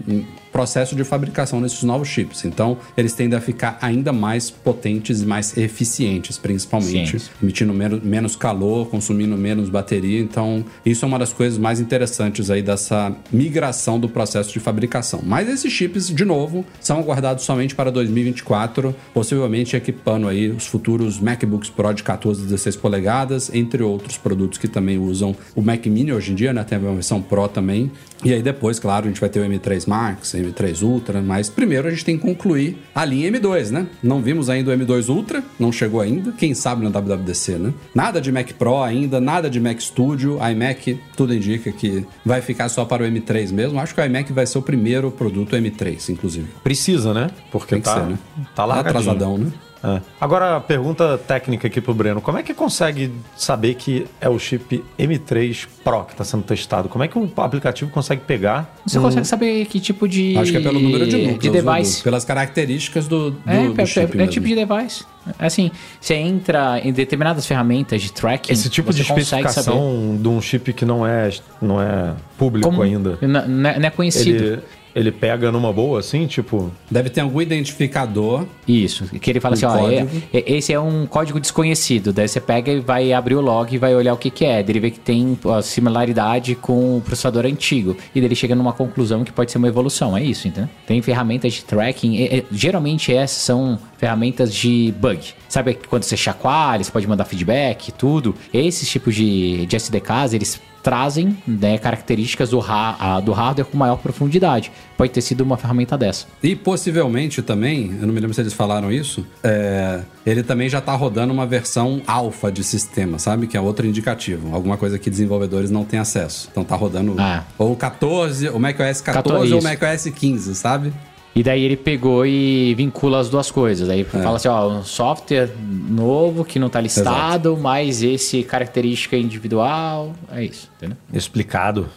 processo de fabricação desses novos chips. Então, eles tendem a ficar ainda mais potentes e mais eficientes, principalmente, Sim. emitindo menos, menos calor, consumindo menos bateria. Então, isso é uma das coisas mais interessantes aí dessa migração do processo de fabricação. Mas esses chips, de novo, são aguardados somente para 2024, possivelmente equipando aí os futuros MacBooks Pro de 14 e 16 polegadas, entre outros produtos que também usam o Mac Mini hoje em dia, né? Tem a versão Pro também. E aí depois, claro, a gente vai ter o M3 Max, M3 Ultra, mas primeiro a gente tem que concluir a linha M2, né? Não vimos ainda o M2 Ultra, não chegou ainda. Quem sabe na WWDC, né? Nada de Mac Pro ainda, nada de Mac Studio, iMac, tudo indica que vai ficar só para o M3 mesmo. Acho que o iMac vai ser o primeiro produto M3, inclusive. Precisa, né? Porque tá, ser, né? tá largadinho. atrasadão, né? É. Agora, pergunta técnica aqui pro Breno. Como é que consegue saber que é o chip M3 Pro que está sendo testado? Como é que o aplicativo consegue pegar? Você consegue saber que tipo de. Acho que é pelo número de núcleos, de device. Do- pelas características do, do, É, do é, chip é, é mesmo. tipo de device. Assim, você entra em determinadas ferramentas de tracking. Esse tipo de especificação de um chip que não é, não é público Como- ainda. Não, não é não é conhecido. Ele, ele pega numa boa, assim, tipo. Deve ter algum identificador Isso, que ele fala Um assim, ó, é- código. é- esse é um código desconhecido. Daí você pega e vai abrir o log e vai olhar o que, que é. Daí ele vê que tem ó, similaridade com o processador antigo. E daí ele chega numa conclusão que pode ser uma evolução. É isso, entendeu? Tem ferramentas de tracking. é- é- geralmente essas são ferramentas de bug. Sabe quando você chacoalha, você pode mandar feedback, tudo. Esses tipos de, de SDKs, eles trazem né, características do, ha- do hardware com maior profundidade. Pode ter sido uma ferramenta dessa. E possivelmente também, eu não me lembro se eles falaram isso, é, ele também já tá rodando uma versão alfa de sistema, sabe? Que é outro indicativo. Alguma coisa que desenvolvedores não têm acesso. Então tá rodando Ah. ou 14, ou macOS 14 14, ou isso. macOS 15, sabe? E daí ele pegou e vincula as duas coisas. Aí fala assim, ó, um software novo que não tá listado, mas esse característica individual, é isso, entendeu? Explicado.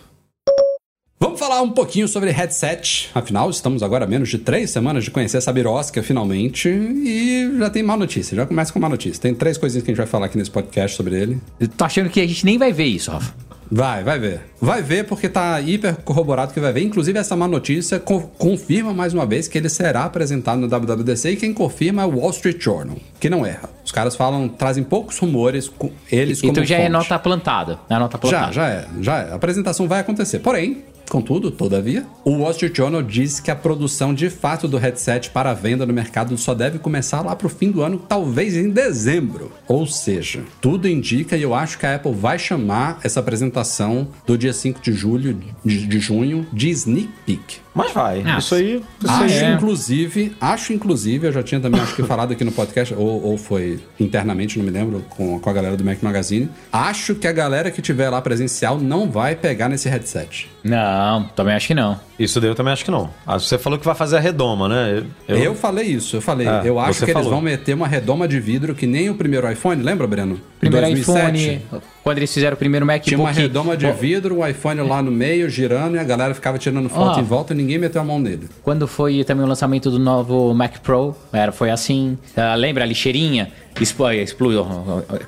Vamos falar um pouquinho sobre headset. Afinal, estamos agora a menos de três semanas de conhecer essa birosca finalmente. E já tem má notícia. Já começa com má notícia. Tem três coisinhas que a gente vai falar aqui nesse podcast sobre ele. Eu tô achando que a gente nem vai ver isso, Rafa. Vai, vai ver. Vai ver porque tá hiper corroborado que vai ver. Inclusive, essa má notícia co- confirma mais uma vez que ele será apresentado no WWDC e quem confirma é o Wall Street Journal, que não erra. Os caras falam, trazem poucos rumores, com eles como então já é fonte. nota plantada. É nota Já, plantada. já é, já é. A apresentação vai acontecer. Porém, contudo, todavia, o Wall Street Journal diz que a produção de fato do headset para venda no mercado só deve começar lá pro fim do ano, talvez em dezembro. Ou seja, tudo indica e eu acho que a Apple vai chamar essa apresentação do dia 5 de julho, de, de junho, de sneak peek. Mas vai. Ah, isso aí. Isso Acho, aí é. inclusive, acho, inclusive, eu já tinha também, acho que falado aqui no podcast, ou, ou foi internamente, não me lembro, com, com a galera do Mac Magazine. Acho que a galera que tiver lá presencial não vai pegar nesse headset. Não, também acho que não. Isso daí eu também acho que não. Ah, você falou que vai fazer a redoma, né? Eu, falei isso, eu falei. Ah, eu acho que eles falou. vão meter uma redoma de vidro que nem o primeiro iPhone, lembra, Breno? Primeiro 2007. iPhone, quando eles fizeram o primeiro MacBook... Tinha uma redoma de vidro, o iPhone lá no meio, girando, e a galera ficava tirando foto Ó. em volta e ninguém meteu a mão nele. Quando foi também o lançamento do novo Mac Pro, era, foi assim. Ah, lembra a lixeirinha? Explo- Explodiu.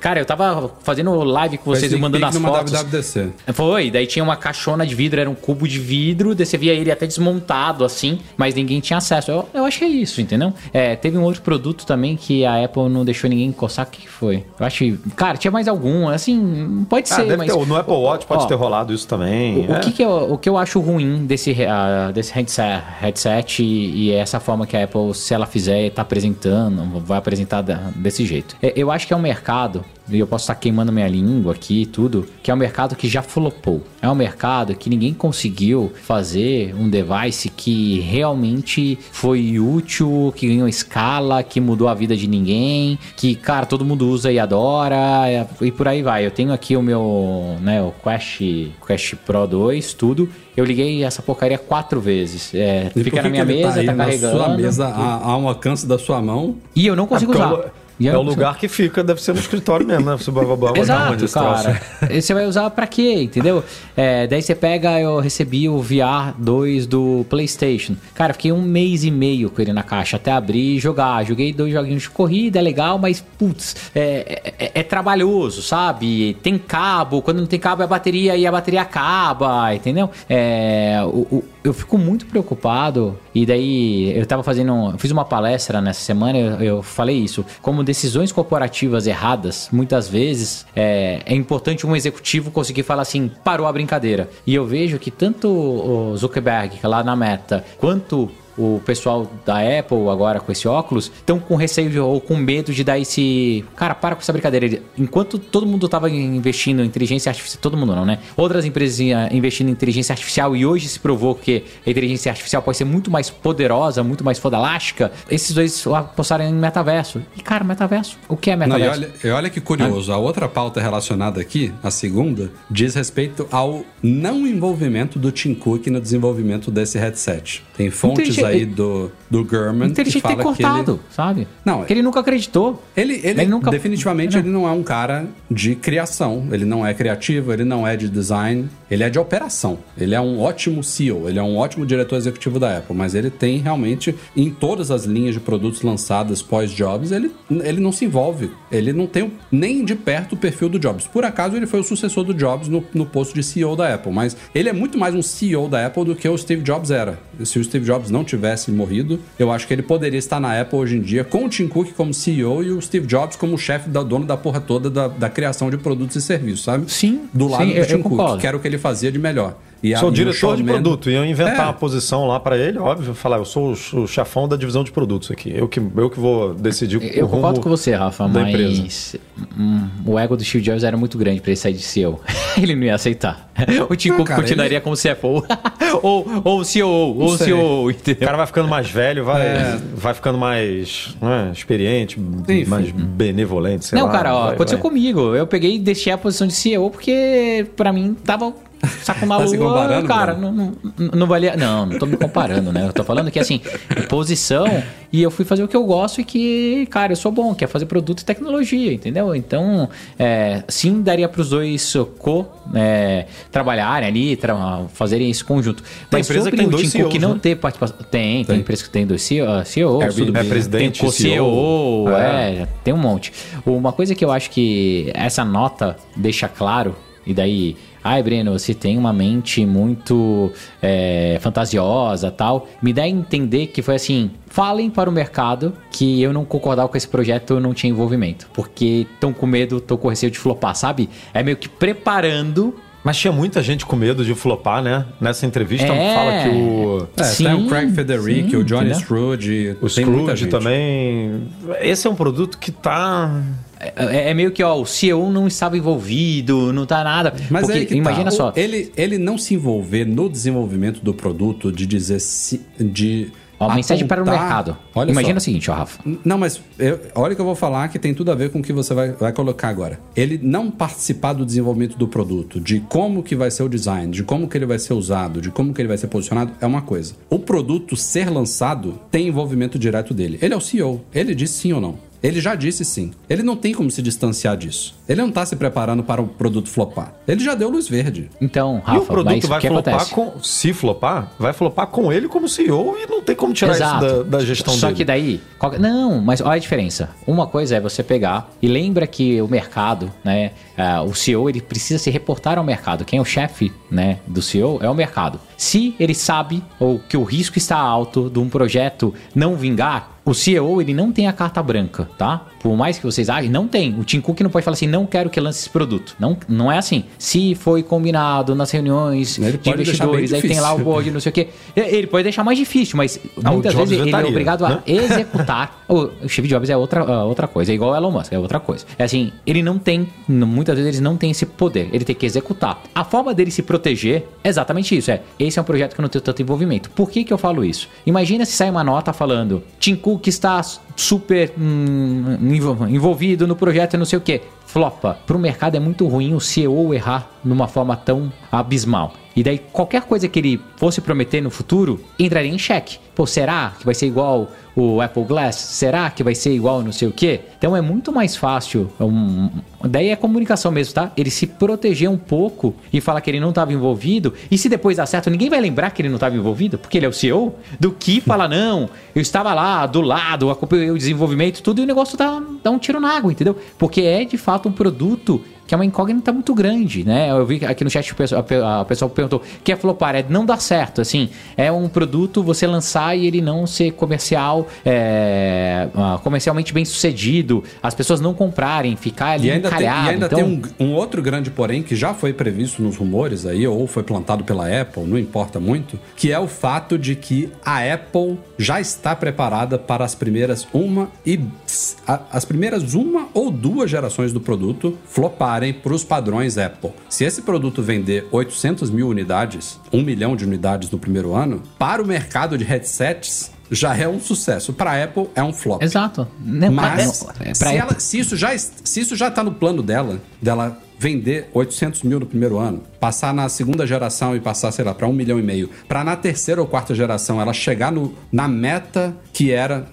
Cara, eu tava fazendo live com vocês e mandando as fotos. WWDC. Foi, daí tinha uma caixona de vidro, era um cubo de vidro, daí você via ele até desmontado assim, mas ninguém tinha acesso. Eu, eu acho que é isso, entendeu? É, teve um outro produto também que a Apple não deixou ninguém encostar, o que foi? Eu acho que, cara, tinha mais algum, assim, pode Ah, ser, deve mas... ter, no Apple Watch pode Ó, ter rolado isso também. o, o é. que, que eu, o que eu acho ruim desse, ah, desse headset, headset e, e essa forma que a Apple, se ela fizer, tá apresentando, vai apresentar desse jeito. É, Eu acho que é um mercado, e eu posso estar queimando minha língua aqui e tudo, que é um mercado que já flopou. É um mercado que ninguém conseguiu fazer um device que realmente foi útil, que ganhou escala, que mudou a vida de ninguém, que, cara, todo mundo usa e adora, e por aí vai. Eu tenho aqui o meu, né, o Quest, Quest Pro 2, tudo. Eu liguei essa porcaria quatro vezes. É, fica na minha ele mesa, tá tá, na carregando. sua mesa a, a um alcance da sua mão. E eu não consigo É usar. o- E É o lugar que fica, deve ser no escritório mesmo, né? Você vai Exato, cara. E você vai usar pra quê, entendeu? É, daí você pega, eu recebi o VR 2 do PlayStation. Cara, fiquei um mês e meio com ele na caixa até abrir e jogar. Joguei dois joguinhos de corrida, é legal, mas putz, é, é- é trabalhoso, sabe? Tem cabo, quando não tem cabo é a bateria e a bateria acaba, entendeu? É, o- o- eu fico muito preocupado. E daí eu tava fazendo. eu fiz uma palestra nessa semana, eu, eu falei isso. Como decisões corporativas erradas, muitas vezes é, é importante um executivo conseguir falar assim: parou a brincadeira. E eu vejo que tanto o Zuckerberg, é lá na meta, quanto o pessoal da Apple agora com esse óculos estão com receio de- ou com medo de dar esse. Cara, para com essa brincadeira. Enquanto todo mundo estava investindo em inteligência artificial, todo mundo não, né? Outras empresas iam investindo em inteligência artificial e hoje se provou que a inteligência artificial pode ser muito mais poderosa, muito mais fodalástica. Esses dois apostaram em metaverso. E, cara, metaverso. O que é Não, e metaverso? olha, e olha que curioso, a outra pauta relacionada aqui, a segunda, diz respeito ao não envolvimento do Tim Cook no desenvolvimento desse headset. Tem fontes Inteligente- aí do, do Gurman Então ele que tinha que ter fala que ele... cortado, sabe? Não, Porque ele nunca acreditou. Ele, ele, Ele nunca- definitivamente Não. ele não é um cara de criação, ele não é criativo, ele não é de design, ele é de operação. Ele é um ótimo CEO, ele é um ótimo diretor executivo da Apple, mas ele tem realmente em todas as linhas de produtos lançadas pós-Jobs, ele, ele não se envolve, ele não tem nem de perto o perfil do Jobs. Por acaso ele foi o sucessor do Jobs no, no posto de CEO da Apple, mas ele é muito mais um CEO da Apple do que o Steve Jobs era. Se o Steve Jobs não tivesse morrido, eu acho que ele poderia estar na Apple hoje em dia com o Tim Cook como CEO e o Steve Jobs como chefe da dono da porra toda da, da criação de produtos e serviços, sabe? Sim, Do lado sim, do eu- Tim eu Cook, que era o que ele fazia de melhor. E a- Sou e o diretor de produto. Iam inventar É. uma posição lá pra ele, óbvio, falar, eu sou o, o chefão da divisão de produtos aqui. Eu que, eu que vou decidir Eu o rumo concordo com você, Rafa, mas empresa. hum, o ego do Steve Jobs era muito grande pra ele sair de CEO. ele não ia aceitar. O Tim Não, Cook continuaria ele- como CFO. ou, ou CEO, ou sei. CEO, O entendeu? cara vai ficando mais velho, vai, É. vai ficando mais né, experiente, Enfim. mais benevolente, sei não, lá. cara, ó, vai- aconteceu vai. comigo. Eu peguei e deixei a posição de CEO porque pra mim tava saco na Tá se comparando, cara, não, não, não valia. Não, não tô me comparando, né? Eu tô falando que assim, posição e eu fui fazer o que eu gosto e que, cara, eu sou bom, que é fazer produto e tecnologia, entendeu? Então, é, sim, daria pros dois co é, trabalharem ali, tra fazerem esse conjunto. Mas empresa sobre que tem dois Tim CEOs, não né? ter participação. Tem, tem, empresa que tem dois CEO, CEOs, tudo bem. é presidente, tem co-CEO, CEO, é, tem um monte. Uma coisa que eu acho que essa nota deixa claro, e daí, ai, Breno, você tem uma mente muito é, fantasiosa tal, me dá a entender que foi assim. Falem para o mercado que eu não concordava com esse projeto, eu não tinha envolvimento. Porque estão com medo, estão com receio de flopar, sabe? É meio que preparando. Mas tinha muita gente com medo de flopar, né? Nessa entrevista É. fala que o, É, Sim, tem o Craig Federici, sim, o Johnny? Scrooge, o Scrooge também. Esse é um produto que tá. É, é meio que, ó, o CEO não estava envolvido, não tá nada. Mas Porque aí que imagina tá. só. Ele, ele não se envolver no desenvolvimento do produto, de dizer se. De Ó, mensagem para o apontar- mercado. Olha Imagina só. o seguinte, ó, Rafa. Não, mas eu- olha o que eu vou falar que tem tudo a ver com o que você vai, vai colocar agora. Ele não participar do desenvolvimento do produto, de como que vai ser o design, de como que ele vai ser usado, de como que ele vai ser posicionado, é uma coisa. O produto ser lançado tem envolvimento direto dele. Ele é o CEO. Ele disse sim ou não. Ele já disse sim. Ele não tem como se distanciar disso. Ele não tá se preparando para o produto flopar. Ele já deu luz verde. Então, e o Rafa, produto vai que flopar acontece? com. Se flopar, vai flopar com ele como CEO e não tem como tirar Exato. isso da, da gestão Só dele. que daí. qual- Não, mas olha a diferença. Uma coisa é você pegar e lembra que o mercado, né? ah, o CEO ele precisa se reportar ao mercado. Quem é o chefe, né, do CEO é o mercado. Se ele sabe ou que o risco está alto de um projeto não vingar, o CEO ele não tem a carta branca, tá? Por mais que vocês achem, não tem. O Tim Cook não pode falar assim, não quero que lance esse produto. Não, não é assim. Se foi combinado nas reuniões Ele de investidores, aí tem lá o board, não sei o quê. Ele pode deixar mais difícil, mas Ah, muitas vezes ele é vetaria, obrigado a né? executar. o Steve Jobs é outra, ah, outra coisa, é igual o Elon Musk, é outra coisa. É assim, ele não tem, muitas vezes ele não tem esse poder, ele tem que executar. A forma dele se proteger é exatamente isso, é, esse é um projeto que eu não tenho tanto envolvimento. Por que que eu falo isso? Imagina se sai uma nota falando, Tim Cook está super hum, envolvido no projeto não sei o que. Flopa pro mercado é muito ruim o CEO errar numa forma tão abismal. E daí qualquer coisa que ele fosse prometer no futuro entraria em xeque. Pô, será que vai ser igual o Apple Glass? Será que vai ser igual não sei o quê? Então é muito mais fácil. Um, daí é comunicação mesmo, tá? Ele se proteger um pouco e falar que ele não estava envolvido. E se depois dá certo, ninguém vai lembrar que ele não estava envolvido, porque ele é o CEO, do que falar, não, eu estava lá do lado, acompanhei o desenvolvimento, tudo, e o negócio dá, dá um tiro na água, entendeu? Porque é de fato um produto que é uma incógnita muito grande, né? Eu vi aqui no chat o pessoal, a pessoa perguntou, que é flopar? É não dá certo, assim, é um produto você lançar e ele não ser comercial, é, ah, comercialmente bem sucedido, as pessoas não comprarem, ficar ali E ainda, tem, e encalhado. ainda então, tem um, um outro grande porém que já foi previsto nos rumores aí, ou foi plantado pela Apple, não importa muito, que é o fato de que a Apple já está preparada para as primeiras uma e as primeiras uma ou duas gerações do produto floparem para os padrões Apple. Se esse produto vender 800 mil unidades, 1 milhão de unidades no primeiro ano, para o mercado de headsets já é um sucesso. Para a Apple é um flop. Exato. Não, Mas não, é, se, ela- se isso já, se isso já tá no plano dela, dela vender 800 mil no primeiro ano, passar na segunda geração e passar, sei lá, para um milhão e meio, para na terceira ou quarta geração ela chegar no, na meta que era,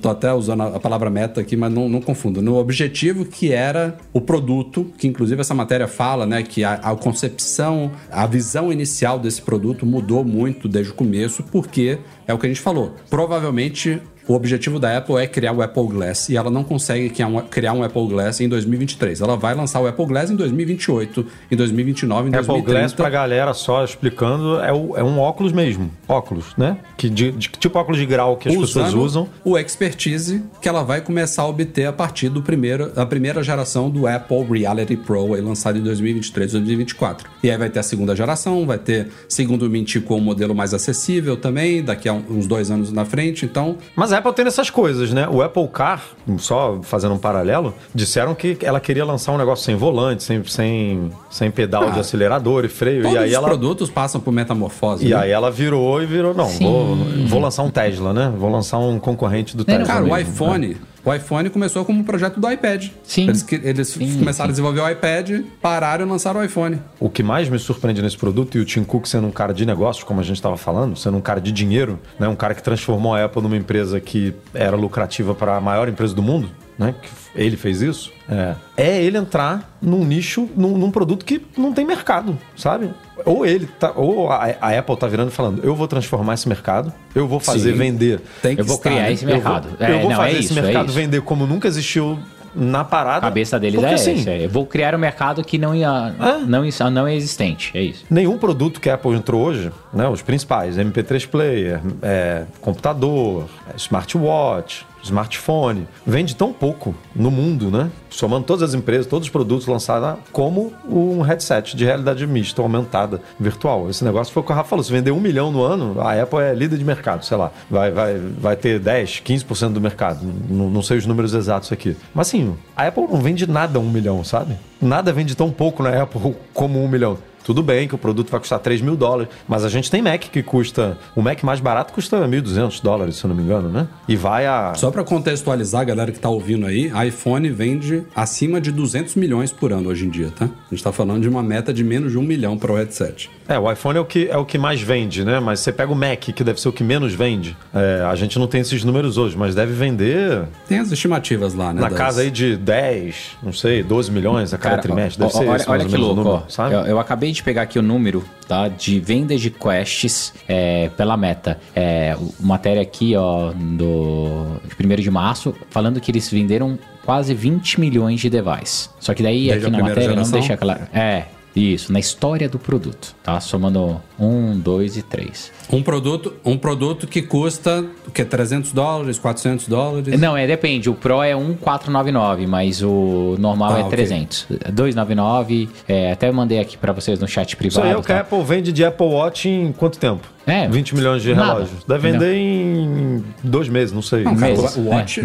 tô até usando a a palavra meta aqui, mas não, não confundo, no objetivo que era o produto, que inclusive essa matéria fala, né, que a, a concepção, a visão inicial desse produto mudou muito desde o começo, porque é o que a gente falou. Provavelmente o objetivo da Apple é criar o Apple Glass e ela não consegue criar um, Apple Glass em 2023. Ela vai lançar o Apple Glass em 2028, em 2029, em Apple 2030. Glass, pra galera só explicando, é, o- é um óculos mesmo. Óculos, né? Que de, de- tipo óculos de grau que as pessoas usando usam. o expertise que ela vai começar a obter a partir do primeiro, da primeira geração do Apple Reality Pro, aí, lançado em 2023, 2024. E aí vai ter a segunda geração, vai ter, segundo o Mintico, um modelo mais acessível também, daqui a uns dois anos na frente. Então, Mas Apple tem essas coisas, né? O Apple Car, só fazendo um paralelo, disseram que ela queria lançar um negócio sem volante, sem, sem, sem pedal Ah, de acelerador e freio. todos E aí os ela. produtos passam por metamorfose. E né? aí ela virou e virou, não, vou, vou lançar um Tesla, né? Vou lançar um concorrente do Tesla. Cara, o mesmo, iPhone, né? O iPhone começou como um projeto do iPad. Sim. Eles, eles Sim, começaram sim. a desenvolver o iPad, pararam e lançaram o iPhone. O que mais me surpreende nesse produto, e o Tim Cook sendo um cara de negócios, como a gente estava falando, sendo um cara de dinheiro, né? um cara que transformou a Apple numa empresa que era lucrativa para a maior empresa do mundo, né? que ele fez isso, é, é ele entrar num nicho, num, num produto que não tem mercado, sabe? Ou ele tá, ou a, a Apple tá virando e falando, eu vou transformar esse mercado, eu vou fazer Sim. vender. Tem que Eu vou criar esse Eu vou, mercado. eu É, vou não, fazer é esse isso, é mercado vender como nunca existiu na parada. A cabeça deles porque, é assim, essa. Eu vou criar um mercado que não, ia, É. não, não é existente. É isso. Nenhum produto que a Apple entrou hoje, né, os principais, MP3 Player, é, computador, é, smartwatch, smartphone, vende tão pouco no mundo, né? Somando todas as empresas, todos os produtos lançados, como um headset de realidade mista, aumentada, virtual. Esse negócio foi o que o Rafa falou. Se vender um milhão no ano, a Apple é líder de mercado, sei lá. Vai, vai, vai ter 10, 15% do mercado. Não, não sei os números exatos aqui. Mas assim, a Apple não vende nada um milhão, sabe? Nada vende tão pouco na Apple como um milhão. Tudo bem que o produto vai custar 3 mil dólares, mas a gente tem Mac que custa. O Mac mais barato custa 1.200 dólares, se eu não me engano, né? E vai a. Só pra contextualizar a galera que tá ouvindo aí, iPhone vende acima de 200 milhões por ano hoje em dia, tá? A gente tá falando de uma meta de menos de um milhão para o headset. É, o iPhone é o, que, é o que mais vende, né? Mas você pega o Mac, que deve ser o que menos vende. É, a gente não tem esses números hoje, mas deve vender Tem as estimativas lá, né? na das- casa aí de 10, não sei, 12 milhões a cada Cara, trimestre. Deve ó, ser olha, esse mais olha ou que menos o louco, número, ó. sabe? Eu, eu acabei de pegar aqui o número tá, de vendas de quests é, pela meta. É, matéria aqui, ó, do de 1 de março, falando que eles venderam quase 20 milhões de devices. Só que daí Desde aqui na matéria não geração? deixa claro. É, isso, na história do produto, tá? Somando um, dois e três. Um produto, um produto que custa o que 300 dólares, 400 dólares. Não, é depende. O Pro é 1,499, mas o normal Ah, é ok. 300. 299. É, até mandei aqui pra vocês no chat Isso privado. aí é o que tá? a Apple vende de Apple Watch em quanto tempo? É, 20 milhões de nada. relógios. Deve vender em dois meses, não sei. Não, cara, Meses, o Watch, é,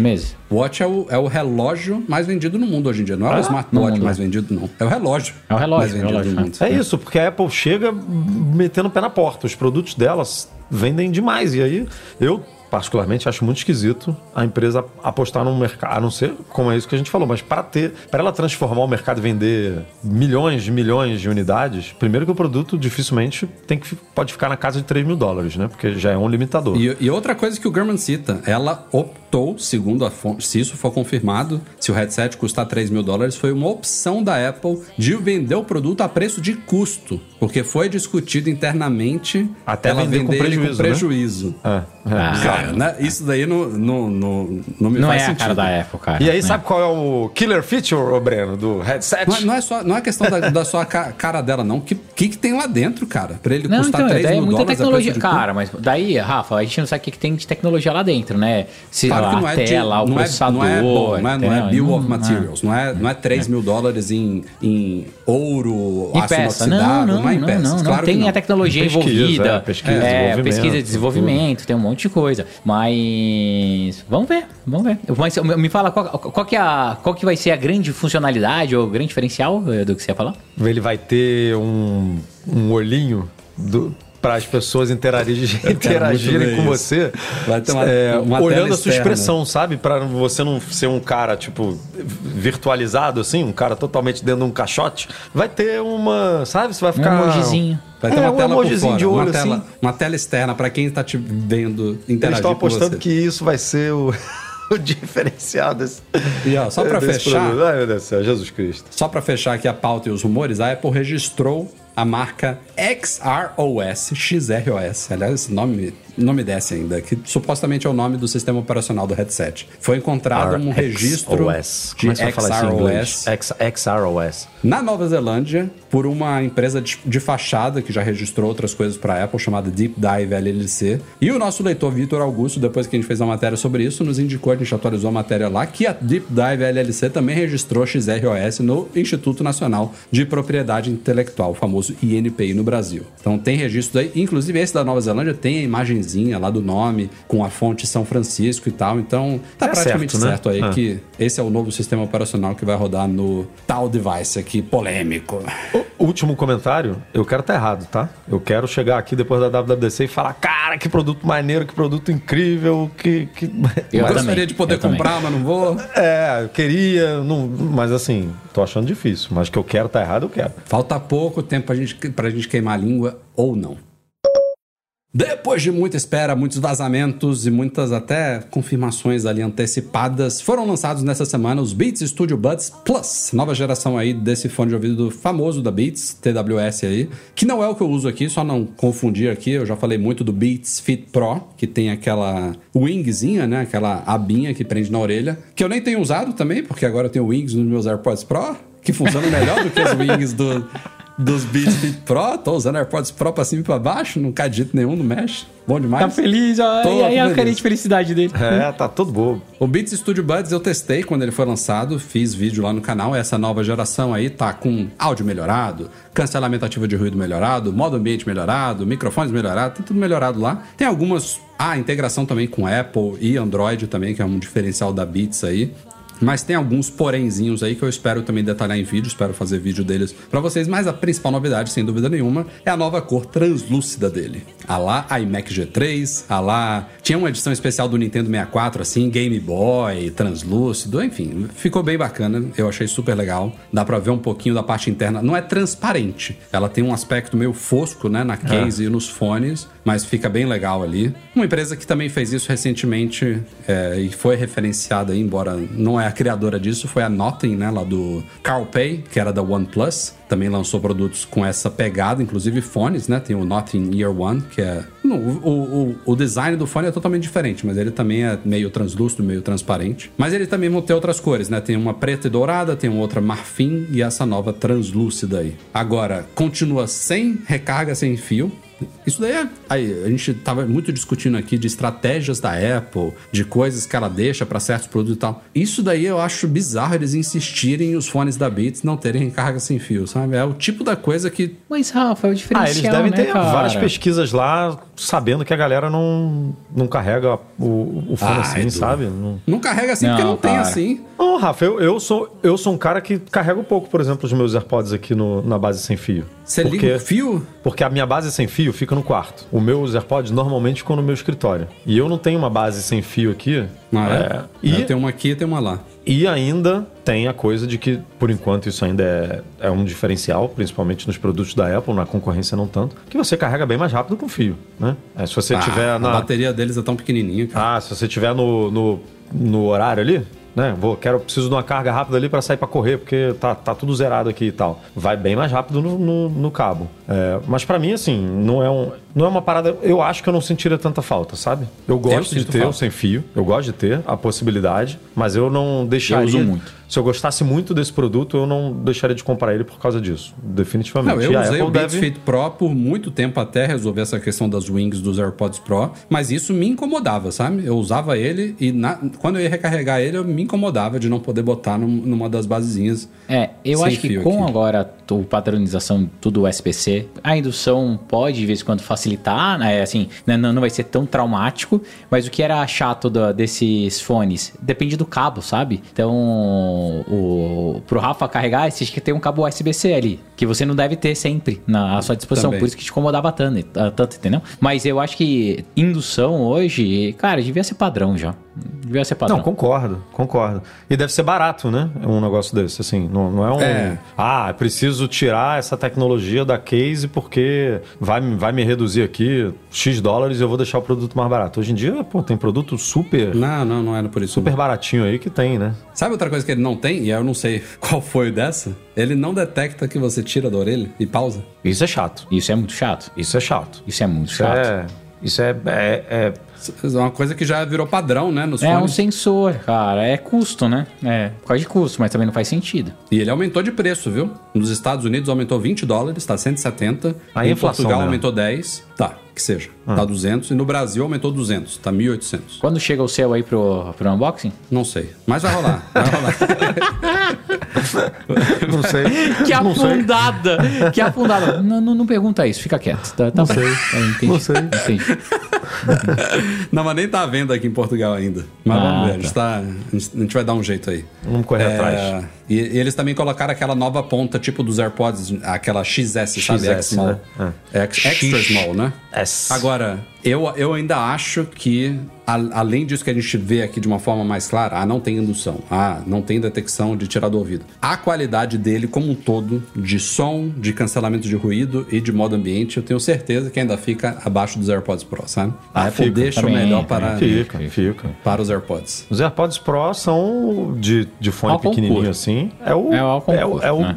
o Watch é, o, é o relógio mais vendido no mundo hoje em dia. Não é Ah, o no smartwatch mais né? vendido, não. É o relógio. É o relógio, mais é vendido relógio, do né? mundo. É isso, porque a Apple chega metendo o pé na porta. Os produtos delas vendem demais. E aí, eu particularmente, acho muito esquisito a empresa apostar num mercado, a não ser como é isso que a gente falou, mas para ter, para ela transformar o mercado e vender milhões de milhões de unidades, primeiro que o produto dificilmente tem que, pode ficar na casa de 3 mil dólares, né? Porque já é um limitador. E, e outra coisa que o German cita, ela optou, segundo a fonte, se isso for confirmado, se o headset custar 3 mil dólares, foi uma opção da Apple de vender o produto a preço de custo, porque foi discutido internamente Até ela vender com vender prejuízo, com né? prejuízo. É, é, Ah. Cara, né? isso daí não, não, não, não me Não faz é a sentido. cara da Apple, cara. E aí, né? sabe qual é o killer feature, ô Breno, do headset? Não é, não é só, não é questão da, da sua ca- cara dela, não. O que, que, que tem lá dentro, cara? Pra ele Não, custar então, 3 daí é mil muita dólares a tecnologia. preço de Cara, mas daí, Rafa, a gente não sabe o que que tem de tecnologia lá dentro, né? Se Claro que a não é, de, tela, o não, é, processador. não é bom, não é, não é bill Não- of materials, não é, não é 3 mil dólares em, em ouro, Em aço peça. inoxidável, Não, não, não é em não, peças. não, não. claro que Tem não. a tecnologia Pesquisa, envolvida. é, pesquisa, é, desenvolvimento, pesquisa e desenvolvimento, tem um monte de coisa. Mas vamos ver, vamos ver. Mas me fala qual, qual que é a, qual que vai ser a grande funcionalidade ou grande diferencial eh, do que você ia falar? Ele vai ter um, um olhinho para as pessoas interagirem, interagirem com isso. você, Vai ter uma- é, uma olhando a sua externa. expressão, sabe? Para você não ser um cara, tipo, virtualizado, assim, um cara totalmente dentro de um caixote. Vai ter uma, sabe? Você vai ficar... emojizinho. Vai ter É, uma um tela por fora, de olho, uma, tela, assim. uma tela externa pra quem tá te vendo Eles interagir estão com apostando que isso vai ser o, o diferencial desse, E ó, só pra desse fechar, produto. Ai, meu Deus do céu, Jesus Cristo. Só para fechar aqui a pauta e os rumores, a Apple registrou a marca XROS, XROS. Aliás, esse nome não me desce ainda, que supostamente é o nome do sistema operacional do headset. Foi encontrado um registro XOS. de é? XROS XROS. na Nova Zelândia por uma empresa de, fachada que já registrou outras coisas para a Apple, chamada Deep Dive LLC. E o nosso leitor Vitor Augusto, depois que a gente fez a matéria sobre isso, nos indicou, a gente atualizou a matéria lá, que a Deep Dive LLC também registrou XROS no Instituto Nacional de Propriedade Intelectual, o famoso INPI no Brasil. Então tem registro aí, inclusive esse da Nova Zelândia tem a imagenzinha lá do nome, com a fonte São Francisco e tal. Então tá É praticamente certo, né? certo aí Ah. que esse é o novo sistema operacional que vai rodar no tal device aqui, polêmico. O último comentário, eu quero estar errado, tá? Eu quero chegar aqui depois da WWDC e falar, cara, que produto maneiro, que produto incrível, que... que... Eu também, gostaria de poder eu também. comprar, mas não vou. É, eu queria, não, mas assim, tô achando difícil. Mas que eu quero estar errado, eu quero. Falta pouco tempo pra gente, pra gente queimar a língua ou não. Depois de muita espera, muitos vazamentos e muitas até confirmações ali antecipadas, foram lançados nessa semana os Beats Studio Buds Plus, nova geração aí desse fone de ouvido famoso da Beats, TWS aí, que não é o que eu uso aqui, só não confundir aqui, eu já falei muito do Beats Fit Pro, que tem aquela wingzinha, né, aquela abinha que prende na orelha, que eu nem tenho usado também, porque agora eu tenho wings nos meus AirPods Pro, que funcionam melhor do que os wings do, dos Beats Fit Pro. Tô usando AirPods Pro pra cima e pra baixo, não cai de jeito nenhum, não mexe. Bom demais. Tá feliz, ó. Tô e aí a carinha de felicidade dele. É, tá todo bobo. O Beats Studio Buds eu testei quando ele foi lançado, fiz vídeo lá no canal. Essa nova geração aí tá com áudio melhorado, cancelamento ativo de ruído melhorado, modo ambiente melhorado, microfones melhorados, tem tudo melhorado lá. Tem algumas. Ah, integração também com Apple e Android também, que é um diferencial da Beats aí. Mas tem alguns porémzinhos aí que eu espero também detalhar em vídeo, espero fazer vídeo deles pra vocês. Mas a principal novidade, sem dúvida nenhuma, é a nova cor translúcida dele. A lá iMac G3, a lá. Tinha uma edição especial do Nintendo 64, assim, Game Boy, translúcido, enfim, ficou bem bacana. Eu achei super legal. Dá pra ver um pouquinho da parte interna. Não é transparente, ela tem um aspecto meio fosco, né, na case e nos fones, mas fica bem legal ali. Uma empresa que também fez isso recentemente é, e foi referenciada embora não é a criadora disso, foi a Nothing, né, lá do Carl Pei, que era da OnePlus. Também lançou produtos com essa pegada, inclusive fones, né? Tem o Nothing Year One, que é. Não, o, o, o design do fone é totalmente diferente, mas ele também é meio translúcido, meio transparente. Mas ele também ter outras cores, né? Tem uma preta e dourada, tem outra marfim e essa nova translúcida aí. Agora, continua sem recarga sem fio. Isso daí é. Aí, a gente tava muito discutindo aqui de estratégias da Apple, de coisas que ela deixa para certos produtos e tal. Isso daí eu acho bizarro eles insistirem os fones da Beats não terem recarga sem fio, sabe? É o tipo da coisa que. Mas, Rafa, é o diferencial, Ah, eles devem né, ter cara? várias pesquisas lá, sabendo que a galera não, não carrega o, o fone Ah, assim, Edu. sabe? Não... Não carrega assim porque Não, não tem para. assim. Não, Rafa, eu, eu, sou, eu sou um cara que carrego pouco, por exemplo, os meus AirPods aqui no, na base sem fio. Você Porque- liga o fio? Porque a minha base sem fio fica no quarto. O meus AirPods normalmente ficam no meu escritório. E eu não tenho uma base sem fio aqui. Ah, é? E, Tem uma aqui e tem uma lá. e ainda tem a coisa de que, por enquanto, isso ainda é, é um diferencial, principalmente nos produtos da Apple, na concorrência não tanto, que você carrega bem mais rápido com fio, né? É, se você Ah, tiver A na... bateria deles é tão pequenininha, cara. Ah, se você tiver no, no, no horário ali, né? Vou, quero, preciso de uma carga rápida ali para sair para correr, porque tá, tá tudo zerado aqui e tal. Vai bem mais rápido no, no, no cabo. É, mas para mim, assim, não é, um, não é uma parada. Eu acho que eu não sentiria tanta falta, sabe? Eu gosto de sinto ter falta. sem fio, eu gosto de ter a possibilidade, mas eu não deixaria. uso muito. Se eu gostasse muito desse produto, eu não deixaria de comprar ele por causa disso. Definitivamente. Não, eu E a usei o Beats deve- Fit Pro por muito tempo até resolver essa questão das wings dos AirPods Pro, mas isso me incomodava, sabe? Eu usava ele e na- quando eu ia recarregar ele, eu me incomodava de não poder botar num- numa das basezinhas. É, eu Sem acho que com aqui. agora a padronização tudo USB-C, a indução pode de vez em quando facilitar, né? Assim, né, não, não vai ser tão traumático, mas o que era chato da- desses fones depende do cabo, sabe? Então, o, pro Rafa carregar, você tinha que ter um cabo USB-C ali, que você não deve ter sempre na à sua disposição, Também. por isso que te incomodava tanto, ah, tanto, entendeu? Mas eu acho que indução hoje, cara, devia ser padrão já. Devia ser padrão. Não, concordo, concordo. E deve ser barato, né? Um negócio desse, assim. Não, não é um. É. Ah, preciso tirar essa tecnologia da case porque vai, me- vai me reduzir aqui X dólares e eu vou deixar o produto mais barato. Hoje em dia, pô, tem produto super, Não, não, não era por isso. super baratinho aí que tem, né? Sabe outra coisa que não tem, e eu não sei qual foi dessa? Ele não detecta que você tira da orelha e pausa. Isso é chato. Isso é muito chato. Isso é chato. Isso é muito Isso chato. é. Isso é, é, é- Isso é uma coisa que já virou padrão, né, nos É um fones. sensor, cara. É custo, né? É, por causa de custo, mas também não faz sentido. E ele aumentou de preço, viu? Nos Estados Unidos aumentou 20 dólares, tá 170. Aí em a inflação Portugal mesmo. aumentou 10. Tá, que seja. Tá 200. E no Brasil aumentou 200. Tá 1.800. Quando chega o seu aí pro, pro unboxing? Não sei. Mas vai rolar. Vai rolar. Não sei. Que não sei. afundada! Que afundada! Não, não, não pergunta isso, fica quieto. Tá, tá Não sei. Não sei. Entendi. Não, mas nem tá à venda aqui em Portugal ainda. Mas Ah, vamos ver. A gente, tá, a gente- vai dar um jeito aí. Vamos correr É, atrás. E, e eles também colocaram aquela nova ponta, tipo dos AirPods, aquela XS, sabe? XS, X Small. né? É, extra X. small, né? S. Agora, eu, eu ainda acho que, a- além disso que a gente vê aqui de uma forma mais clara, ah, não tem indução, ah, não tem detecção de tirar do ouvido. A qualidade dele como um todo, de som, de cancelamento de ruído e de modo ambiente, eu tenho certeza que ainda fica abaixo dos AirPods Pro, sabe? A Ah, Apple fica. deixa Também, o melhor também para, Fica, fica. para os AirPods. Os AirPods Pro são de, de fone Ao pequenininho concurso. assim. É o, É o é o, é o né?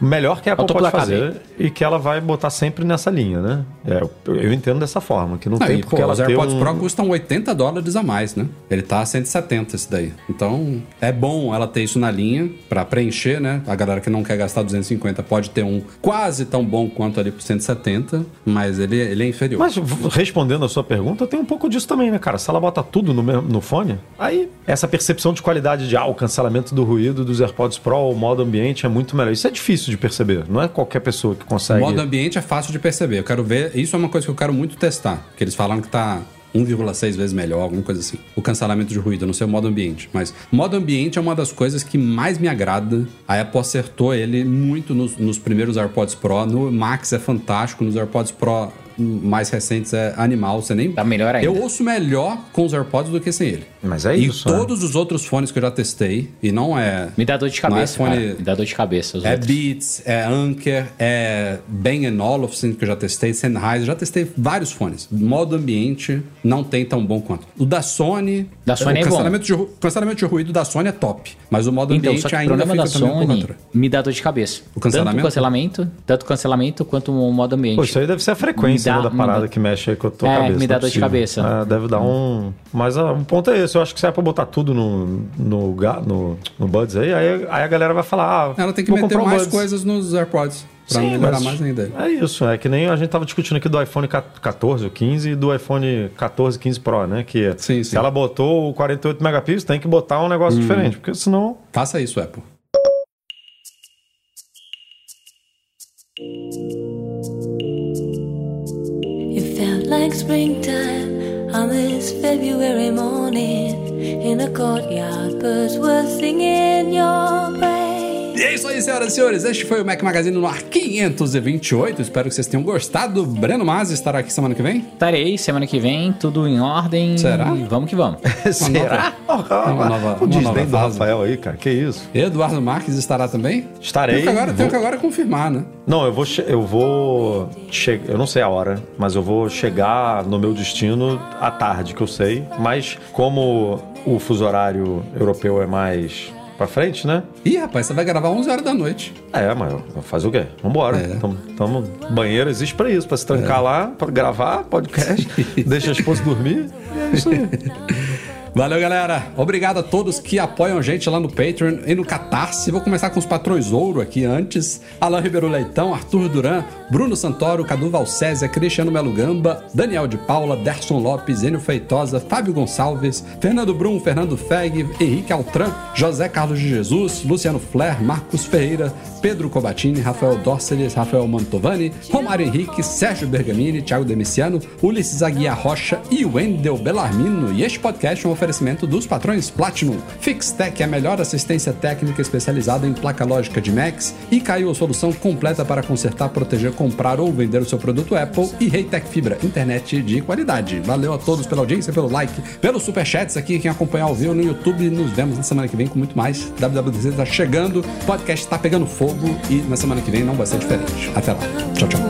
melhor que a Apple pode fazer e que ela vai botar sempre nessa linha, né? É, eu, eu entendo dessa forma, que não Ah, tem e, porque os AirPods um... Pro custam 80 dólares a mais, né? Ele tá a 170 esse daí. Então, é bom ela ter isso na linha pra preencher, né? A galera que não quer gastar 250 pode ter um quase tão bom quanto ali pro 170, mas ele, ele é inferior. Mas respondendo a sua pergunta, tem um pouco disso também, né, cara? Se ela bota tudo no, mesmo- no fone, aí essa percepção de qualidade de ah, o cancelamento do ruído dos AirPods Pro, o modo ambiente é muito melhor. Isso é difícil de perceber, não é qualquer pessoa que O consegue. modo ambiente é fácil de perceber. Eu quero ver. Isso é uma coisa que eu quero muito testar. Que eles falaram que tá 1,6 vezes melhor, alguma coisa assim. O cancelamento de ruído, eu não sei o modo ambiente. Mas modo ambiente é uma das coisas que mais me agrada. A Apple acertou ele muito nos, nos primeiros AirPods Pro. No Max é fantástico. Nos AirPods Pro mais recentes é animal. Você nem. Tá melhor ainda. Eu ouço melhor com os AirPods do que sem ele. Mas é e isso, né? todos os outros fones que eu já testei, e não é. Me dá dor de não é cabeça, fone- cara. Me dá dor de cabeça. os é outros. Beats, é Anker, é Bang Olufsen, que eu já testei, Sennheiser, já testei vários fones. Modo ambiente não tem tão bom quanto. O da Sony... Da Sony o é bom. cancelamento De, ru- cancelamento de ruído da Sony é top, mas o modo Então, ambiente só que o ainda problema fica da Sony me dá dor de cabeça. O cancelamento? Tanto o cancelamento, tanto o cancelamento quanto o modo ambiente. Pô, isso aí deve ser a frequência Me dá- né, da parada dá- que mexe aí com a tua É, cabeça. me dá é dor de cabeça. É, deve dar um. Mas um ponto é esse. Eu acho que se é pra botar tudo no, no, no, no Buds aí, aí, aí a galera vai falar. Ah, Ela tem que vou meter comprar mais Buds. coisas nos AirPods, pra Sim, melhorar mas mais ainda. É isso, é que nem a gente tava discutindo aqui do iPhone 14 ou 15 e do iPhone 14 15 Pro, né? Que Sim, se sim. ela botou o 48 megapixels, tem que botar um negócio diferente, porque senão. Faça isso, Apple. It felt like springtime on this February morning. In a courtyard, birds were singing your praise. E é isso aí, senhoras e senhores. Este foi o Mac Magazine no ar 528. Espero que vocês tenham gostado. Breno Masi estará aqui semana que vem. Estarei semana que vem, tudo em ordem. Será? Vamos que vamos. Será? Uma nova- Não uma diz nova do. Rafael aí, cara. Que isso? Eduardo Marques estará também? Estarei. Tenho que agora, tenho Vou- que agora confirmar, né? Não, eu vou. che- Eu vou. che- Eu não sei a hora, mas eu vou chegar no meu destino à tarde, que eu sei. Mas como o fuso horário europeu é mais pra frente, né? Ih, rapaz, você vai gravar 11 horas da noite. É, mas faz o quê? Vambora. É. Tamo, tamo- banheiro existe pra isso, pra se trancar lá, pra gravar podcast, deixa a esposa dormir. É isso aí. Valeu, galera. Obrigado a todos que apoiam a gente lá no Patreon e no Catarse. Vou começar com os patrões ouro aqui antes. Alain Ribeiro Leitão, Arthur Duran, Bruno Santoro, Cadu Valcésia, Cristiano Melo Gamba, Daniel de Paula, Derson Lopes, Enio Feitosa, Fábio Gonçalves, Fernando Brum, Fernando Feg, Henrique Altran, José Carlos de Jesus, Luciano Flair, Marcos Ferreira, Pedro Cobatini, Rafael Dorceles, Rafael Mantovani, Romário Henrique, Sérgio Bergamini, Thiago Demiciano, Ulisses Aguiar Rocha e Wendel Bellarmino. E este podcast é um oferecimento dos patrões Platinum, Fixtech, a melhor assistência técnica especializada em placa lógica de Macs, e caiu a solução completa para consertar, proteger, comprar ou vender o seu produto Apple e Reitec Fibra, internet de qualidade. Valeu a todos pela audiência, pelo like, pelos superchats aqui, quem acompanhar ao vivo no YouTube. Nos vemos na semana que vem com muito mais. WWDC está chegando, podcast está pegando fogo e na semana que vem não vai ser diferente. Até lá. Tchau, tchau.